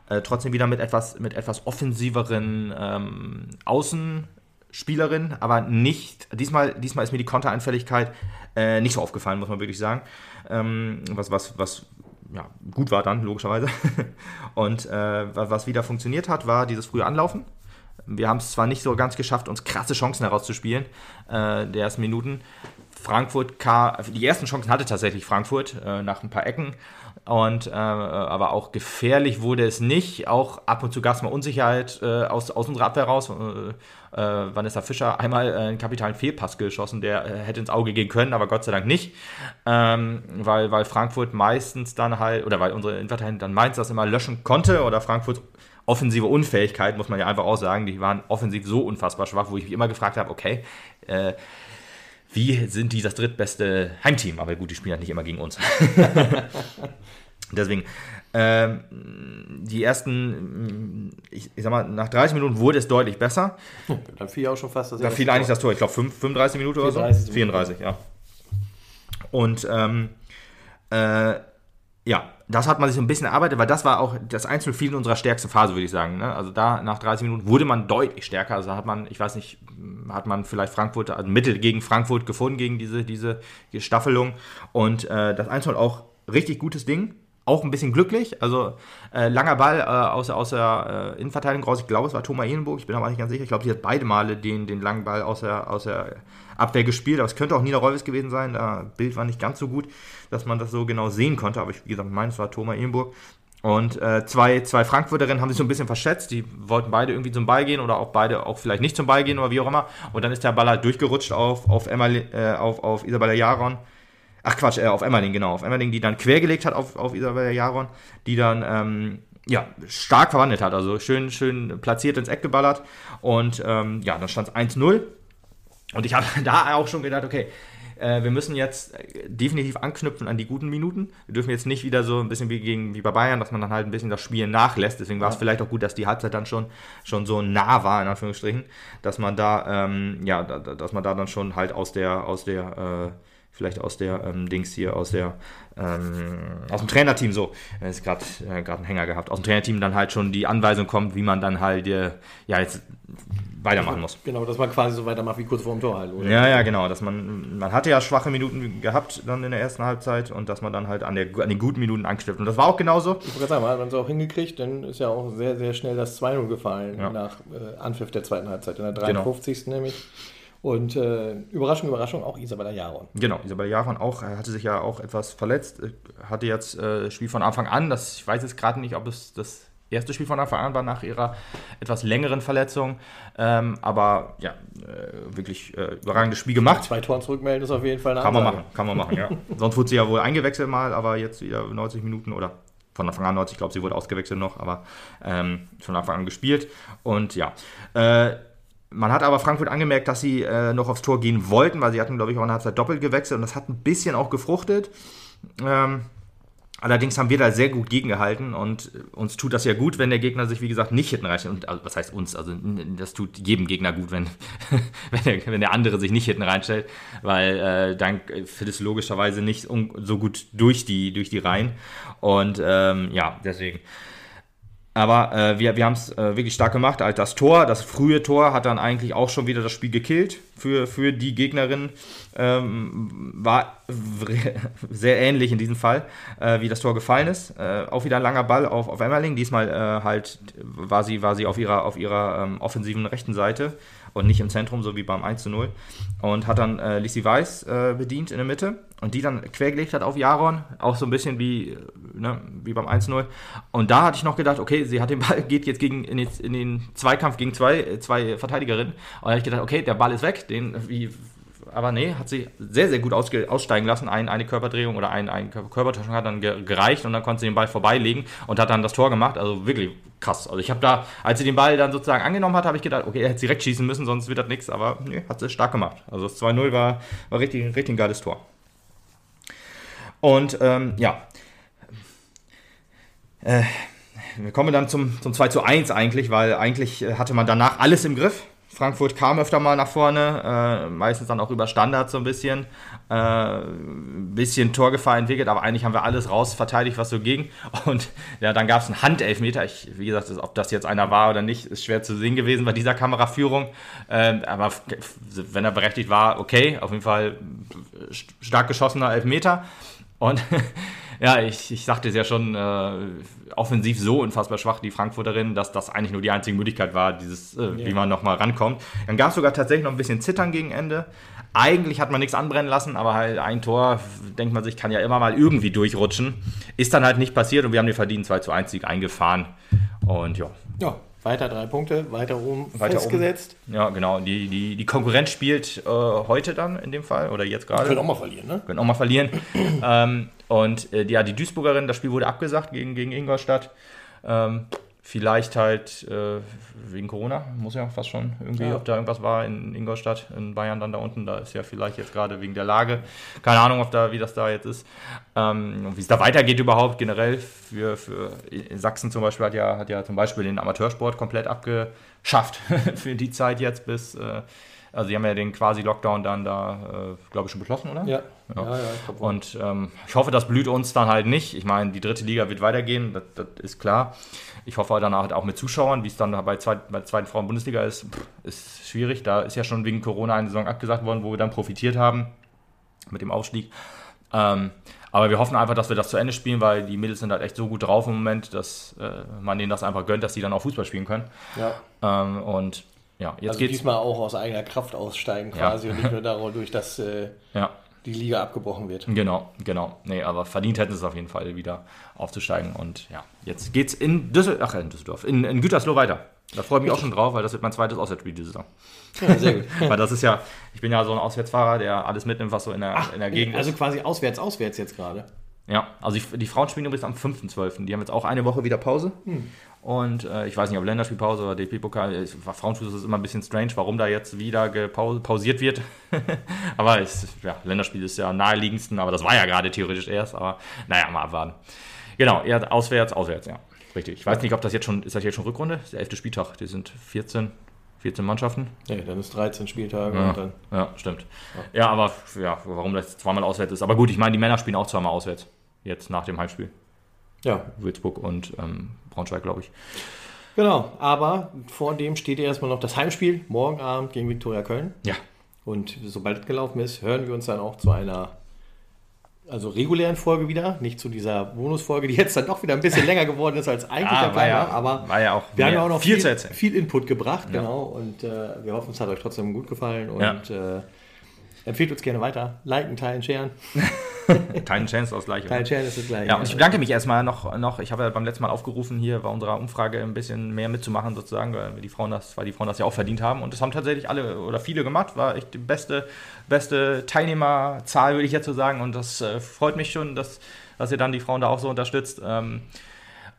Äh, trotzdem wieder mit etwas, mit etwas offensiveren ähm, Außenspielerin, aber nicht, diesmal, diesmal ist mir die Kontereinfälligkeit äh, nicht so aufgefallen, muss man wirklich sagen. Ähm, was, was, was ja, gut war dann, logischerweise. Und äh, was wieder funktioniert hat, war dieses frühe Anlaufen. Wir haben es zwar nicht so ganz geschafft, uns krasse Chancen herauszuspielen, äh, der ersten Minuten. Frankfurt kam, die ersten Chancen hatte tatsächlich Frankfurt äh, nach ein paar Ecken. Und, äh, aber auch gefährlich wurde es nicht. Auch ab und zu gab es mal Unsicherheit äh, aus, aus unserer Abwehr raus. Äh, äh Vanessa Fischer einmal äh, einen kapitalen Fehlpass geschossen, der hätte ins Auge gehen können, aber Gott sei Dank nicht. Ähm, weil, weil Frankfurt meistens dann halt, oder weil unsere Innenverteidigung dann meins das immer löschen konnte oder Frankfurt offensive Unfähigkeit, muss man ja einfach auch sagen. Die waren offensiv so unfassbar schwach, wo ich mich immer gefragt habe, okay, äh, wie sind die das drittbeste Heimteam? Aber gut, die spielen halt nicht immer gegen uns. Deswegen, ähm, die ersten, ich, ich, sag mal, nach 30 Minuten wurde es deutlich besser. Da fiel auch schon fast das Da fiel eigentlich das Tor, ich glaube 35 Minuten oder so. 34, ja. Und ähm, äh, ja, das hat man sich so ein bisschen erarbeitet, weil das war auch das einzelne viel in unserer stärksten Phase, würde ich sagen. Ne? Also da nach 30 Minuten wurde man deutlich stärker. Also hat man, ich weiß nicht, hat man vielleicht Frankfurt, also Mittel gegen Frankfurt gefunden, gegen diese, diese Staffelung. Und äh, das 1 auch richtig gutes Ding. Auch ein bisschen glücklich. Also äh, langer Ball äh, aus, aus der äh, Innenverteidigung raus. Ich glaube, es war Thomas Ehrenburg. Ich bin aber nicht ganz sicher. Ich glaube, sie hat beide Male den, den langen Ball aus der, aus der Abwehr gespielt. Aber es könnte auch Nina Reus gewesen sein. Das Bild war nicht ganz so gut, dass man das so genau sehen konnte. Aber ich, wie gesagt, meins war Thomas Ehrenburg. Und äh, zwei, zwei Frankfurterinnen haben sich so ein bisschen verschätzt. Die wollten beide irgendwie zum Ball gehen oder auch beide auch vielleicht nicht zum Ball gehen oder wie auch immer. Und dann ist der Ball halt durchgerutscht auf, auf, Emma, äh, auf, auf Isabella Jaron. Ach Quatsch, äh, auf Emmerling, genau. Auf Emmerling, die dann quergelegt hat auf, auf Isabella Jaron. Die dann ähm, ja, stark verwandelt hat. Also schön, schön platziert ins Eck geballert. Und ähm, ja, dann stand es 1-0. Und ich habe da auch schon gedacht, okay, äh, wir müssen jetzt definitiv anknüpfen an die guten Minuten. Wir dürfen jetzt nicht wieder so ein bisschen wie, gegen, wie bei Bayern, dass man dann halt ein bisschen das Spiel nachlässt. Deswegen war es vielleicht auch gut, dass die Halbzeit dann schon, schon so nah war, in Anführungsstrichen, dass man da, ähm, ja, dass man da dann schon halt aus der, aus der, äh, vielleicht aus der ähm, Dings hier, aus der ähm, aus dem Trainerteam so, ist gerade äh, gerade einen Hänger gehabt, aus dem Trainerteam dann halt schon die Anweisung kommt, wie man dann halt äh, ja jetzt weitermachen muss. Genau, dass man quasi so weitermacht wie kurz vor dem Tor halt, oder? Ja, ja, genau, dass man man hatte ja schwache Minuten gehabt dann in der ersten Halbzeit und dass man dann halt an, der, an den guten Minuten anknüpft und das war auch genauso. Ich wollte sagen, man hat es auch hingekriegt, dann ist ja auch sehr sehr schnell das 2-0 gefallen ja. nach äh, Anpfiff der zweiten Halbzeit in der 53. Genau. nämlich. Und äh, Überraschung, Überraschung, auch Isabella Jaron. Genau, Isabella Jaron auch, hatte sich ja auch etwas verletzt, äh, hatte jetzt äh, Spiel von Anfang an. Das, ich weiß jetzt gerade nicht, ob es das erste Spiel von Anfang an war nach ihrer etwas längeren Verletzung. Ähm, aber ja, äh, wirklich äh, überragendes Spiel gemacht. Zwei Toren zurückmelden ist auf jeden Fall eine Kann man machen, kann man machen, ja. Sonst wurde sie ja wohl eingewechselt mal, aber jetzt wieder 90 Minuten oder von Anfang an 90, ich glaube, sie wurde ausgewechselt noch, aber ähm, von Anfang an gespielt. Und ja, äh, man hat aber Frankfurt angemerkt, dass sie äh, noch aufs Tor gehen wollten, weil sie hatten, glaube ich, auch in der Halbzeit doppelt gewechselt und das hat ein bisschen auch gefruchtet. Ähm, allerdings haben wir da sehr gut gegengehalten und uns tut das ja gut, wenn der Gegner sich, wie gesagt, nicht hinten reinstellt. Und also, was heißt uns? Also das tut jedem Gegner gut, wenn, wenn, der, wenn der andere sich nicht hinten reinstellt, weil äh, dann findest du logischerweise nicht so gut durch die, durch die Reihen. Und ähm, ja, deswegen. Aber äh, wir, wir haben es äh, wirklich stark gemacht. Halt das Tor, das frühe Tor, hat dann eigentlich auch schon wieder das Spiel gekillt für, für die Gegnerin. Ähm, war sehr ähnlich in diesem Fall, äh, wie das Tor gefallen ist. Äh, auch wieder ein langer Ball auf, auf Emmerling. Diesmal äh, halt war sie, war sie auf ihrer, auf ihrer ähm, offensiven rechten Seite und nicht im Zentrum, so wie beim 1 zu 0. Und hat dann äh, Lisi Weiß äh, bedient in der Mitte und die dann quergelegt hat auf Jaron, auch so ein bisschen wie, ne, wie beim 1 0. Und da hatte ich noch gedacht, okay, sie hat den Ball, geht jetzt gegen, in, den, in den Zweikampf gegen zwei, zwei Verteidigerinnen. Und da habe ich gedacht, okay, der Ball ist weg, den, wie aber nee, hat sie sehr, sehr gut aussteigen lassen. Ein, eine Körperdrehung oder ein, ein Körpertäuschung hat dann gereicht und dann konnte sie den Ball vorbeilegen und hat dann das Tor gemacht. Also wirklich krass. Also ich habe da, als sie den Ball dann sozusagen angenommen hat, habe ich gedacht, okay, er hätte direkt schießen müssen, sonst wird das nichts. Aber nee, hat sie stark gemacht. Also das 2-0 war, war richtig, richtig ein geiles Tor. Und ähm, ja. Äh, wir kommen dann zum, zum 2 zu 1 eigentlich, weil eigentlich hatte man danach alles im Griff. Frankfurt kam öfter mal nach vorne, äh, meistens dann auch über Standard so ein bisschen. Äh, bisschen Torgefahr entwickelt, aber eigentlich haben wir alles raus verteidigt, was so ging. Und ja, dann gab es einen Handelfmeter. Ich, wie gesagt, ob das jetzt einer war oder nicht, ist schwer zu sehen gewesen bei dieser Kameraführung. Äh, aber wenn er berechtigt war, okay, auf jeden Fall stark geschossener Elfmeter. Und ja, ich, ich sagte es ja schon, äh, offensiv so unfassbar schwach, die Frankfurterin, dass das eigentlich nur die einzige Möglichkeit war, dieses, äh, yeah. wie man nochmal rankommt. Dann gab es sogar tatsächlich noch ein bisschen Zittern gegen Ende. Eigentlich hat man nichts anbrennen lassen, aber halt ein Tor, denkt man sich, kann ja immer mal irgendwie durchrutschen. Ist dann halt nicht passiert und wir haben den verdienten 2 zu 1 Sieg eingefahren. Und ja. Ja, weiter drei Punkte, weiter oben weiter festgesetzt. Oben. Ja, genau. Die, die, die Konkurrenz spielt äh, heute dann in dem Fall oder jetzt gerade. Können auch mal verlieren, ne? Können auch mal verlieren. ähm, und äh, ja, die Duisburgerin, das Spiel wurde abgesagt gegen, gegen Ingolstadt. Ähm, vielleicht halt äh, wegen Corona, muss ja fast schon irgendwie, ja. ob da irgendwas war in Ingolstadt, in Bayern dann da unten, da ist ja vielleicht jetzt gerade wegen der Lage, keine Ahnung, ob da, wie das da jetzt ist, ähm, wie es da weitergeht überhaupt generell. Für, für Sachsen zum Beispiel hat ja, hat ja zum Beispiel den Amateursport komplett abgeschafft für die Zeit jetzt bis äh, also, die haben ja den quasi Lockdown dann da, äh, glaube ich, schon beschlossen, oder? Ja. ja. ja, ja ich Und ähm, ich hoffe, das blüht uns dann halt nicht. Ich meine, die dritte Liga wird weitergehen, das, das ist klar. Ich hoffe dann halt auch mit Zuschauern, wie es dann bei, zweit, bei der zweiten Frauen-Bundesliga ist, pff, ist schwierig. Da ist ja schon wegen Corona eine Saison abgesagt worden, wo wir dann profitiert haben mit dem Aufstieg. Ähm, aber wir hoffen einfach, dass wir das zu Ende spielen, weil die Mädels sind halt echt so gut drauf im Moment, dass äh, man denen das einfach gönnt, dass sie dann auch Fußball spielen können. Ja. Ähm, und ja, jetzt also geht's. diesmal auch aus eigener Kraft aussteigen quasi ja. und nicht nur dadurch, dass äh, ja. die Liga abgebrochen wird. Genau, genau. Nee, aber verdient hätten sie es auf jeden Fall wieder aufzusteigen. Und ja, jetzt geht's in, Düssel Ach, in Düsseldorf, in, in Gütersloh weiter. Da freue ich mich auch schon drauf, weil das wird mein zweites Auswärtsspiel diese Saison. Ja, sehr gut. weil das ist ja, ich bin ja so ein Auswärtsfahrer, der alles mitnimmt, was so in der, Ach, in der Gegend also ist. Also quasi auswärts, auswärts jetzt gerade. Ja, also die, die Frauen spielen übrigens am 5.12. Die haben jetzt auch eine Woche wieder Pause. Hm. Und äh, ich weiß nicht, ob Länderspielpause oder DP-Pokal, Frauenfußball ist immer ein bisschen strange, warum da jetzt wieder pausiert wird. aber es, ja, Länderspiel ist ja naheliegendsten, aber das war ja gerade theoretisch erst. Aber naja, mal abwarten. Genau, eher auswärts, auswärts, ja. Richtig. Ich weiß nicht, ob das jetzt schon, ist das jetzt schon Rückrunde? Das ist der elfte Spieltag. Die sind 14, 14 Mannschaften. Nee, dann ist 13 Spieltage ja, und dann. Ja, stimmt. Ja. ja, aber ja, warum das zweimal auswärts ist. Aber gut, ich meine, die Männer spielen auch zweimal auswärts. Jetzt nach dem Heimspiel. Ja. Würzburg und ähm, Braunschweig, glaube ich. Genau, aber vor dem steht erstmal noch das Heimspiel, morgen Abend gegen Viktoria Köln. Ja. Und sobald es gelaufen ist, hören wir uns dann auch zu einer also regulären Folge wieder, nicht zu dieser Bonusfolge, die jetzt dann doch wieder ein bisschen länger geworden ist als eigentlich ja, der Plan ja, aber war ja auch wir haben ja auch noch viel, viel, viel Input gebracht, ja. genau, und äh, wir hoffen, es hat euch trotzdem gut gefallen und ja. äh, empfehlt uns gerne weiter, liken, teilen, sharen. Teilen Chance das gleiche. Teilen Chance ist das gleiche. Ja, und ich bedanke mich erstmal noch, noch ich habe ja beim letzten Mal aufgerufen, hier bei unserer Umfrage ein bisschen mehr mitzumachen, sozusagen, weil die Frauen das, weil die Frauen das ja auch verdient haben. Und das haben tatsächlich alle oder viele gemacht. War echt die beste, beste Teilnehmerzahl, würde ich jetzt so sagen. Und das äh, freut mich schon, dass, dass ihr dann die Frauen da auch so unterstützt. Ähm,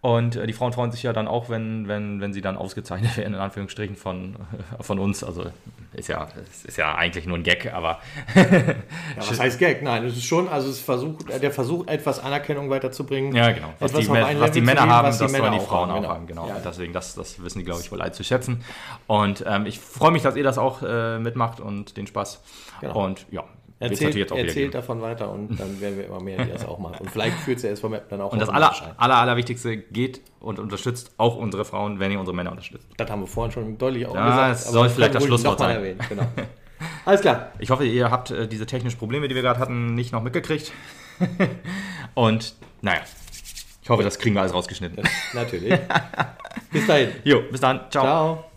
und äh, die Frauen freuen sich ja dann auch, wenn, wenn, wenn sie dann ausgezeichnet werden, in Anführungsstrichen, von, von uns. Also ist ja, ist ja eigentlich nur ein Gag, aber. ja, was heißt Gag? Nein, es ist schon, also es versucht, der Versuch, etwas Anerkennung weiterzubringen. Ja, genau. Was, die, was die, Männer haben, das sollen die Frauen auch haben. Genau. genau. Ja. Deswegen, das, das wissen die, glaube ich, wohl all zu schätzen. Und ähm, ich freue mich, dass ihr das auch äh, mitmacht und den Spaß. Genau. Und ja, Erzählt, erzählt davon weiter und dann werden wir immer mehr, die das auch machen. Und vielleicht führt es ja SV Map dann auch Und das aller, aller, Allerwichtigste, geht und unterstützt auch unsere Frauen, wenn ihr unsere Männer unterstützt. Das haben wir vorhin schon deutlich auch ja, gesagt. Das soll vielleicht das Schlusswort sein. Erwähnen. Genau. Alles klar. Ich hoffe, ihr habt äh, diese technischen Probleme, die wir gerade hatten, nicht noch mitgekriegt. und naja, ich hoffe, das kriegen wir alles rausgeschnitten. natürlich. bis dahin. Jo, bis dann. Ciao. Ciao.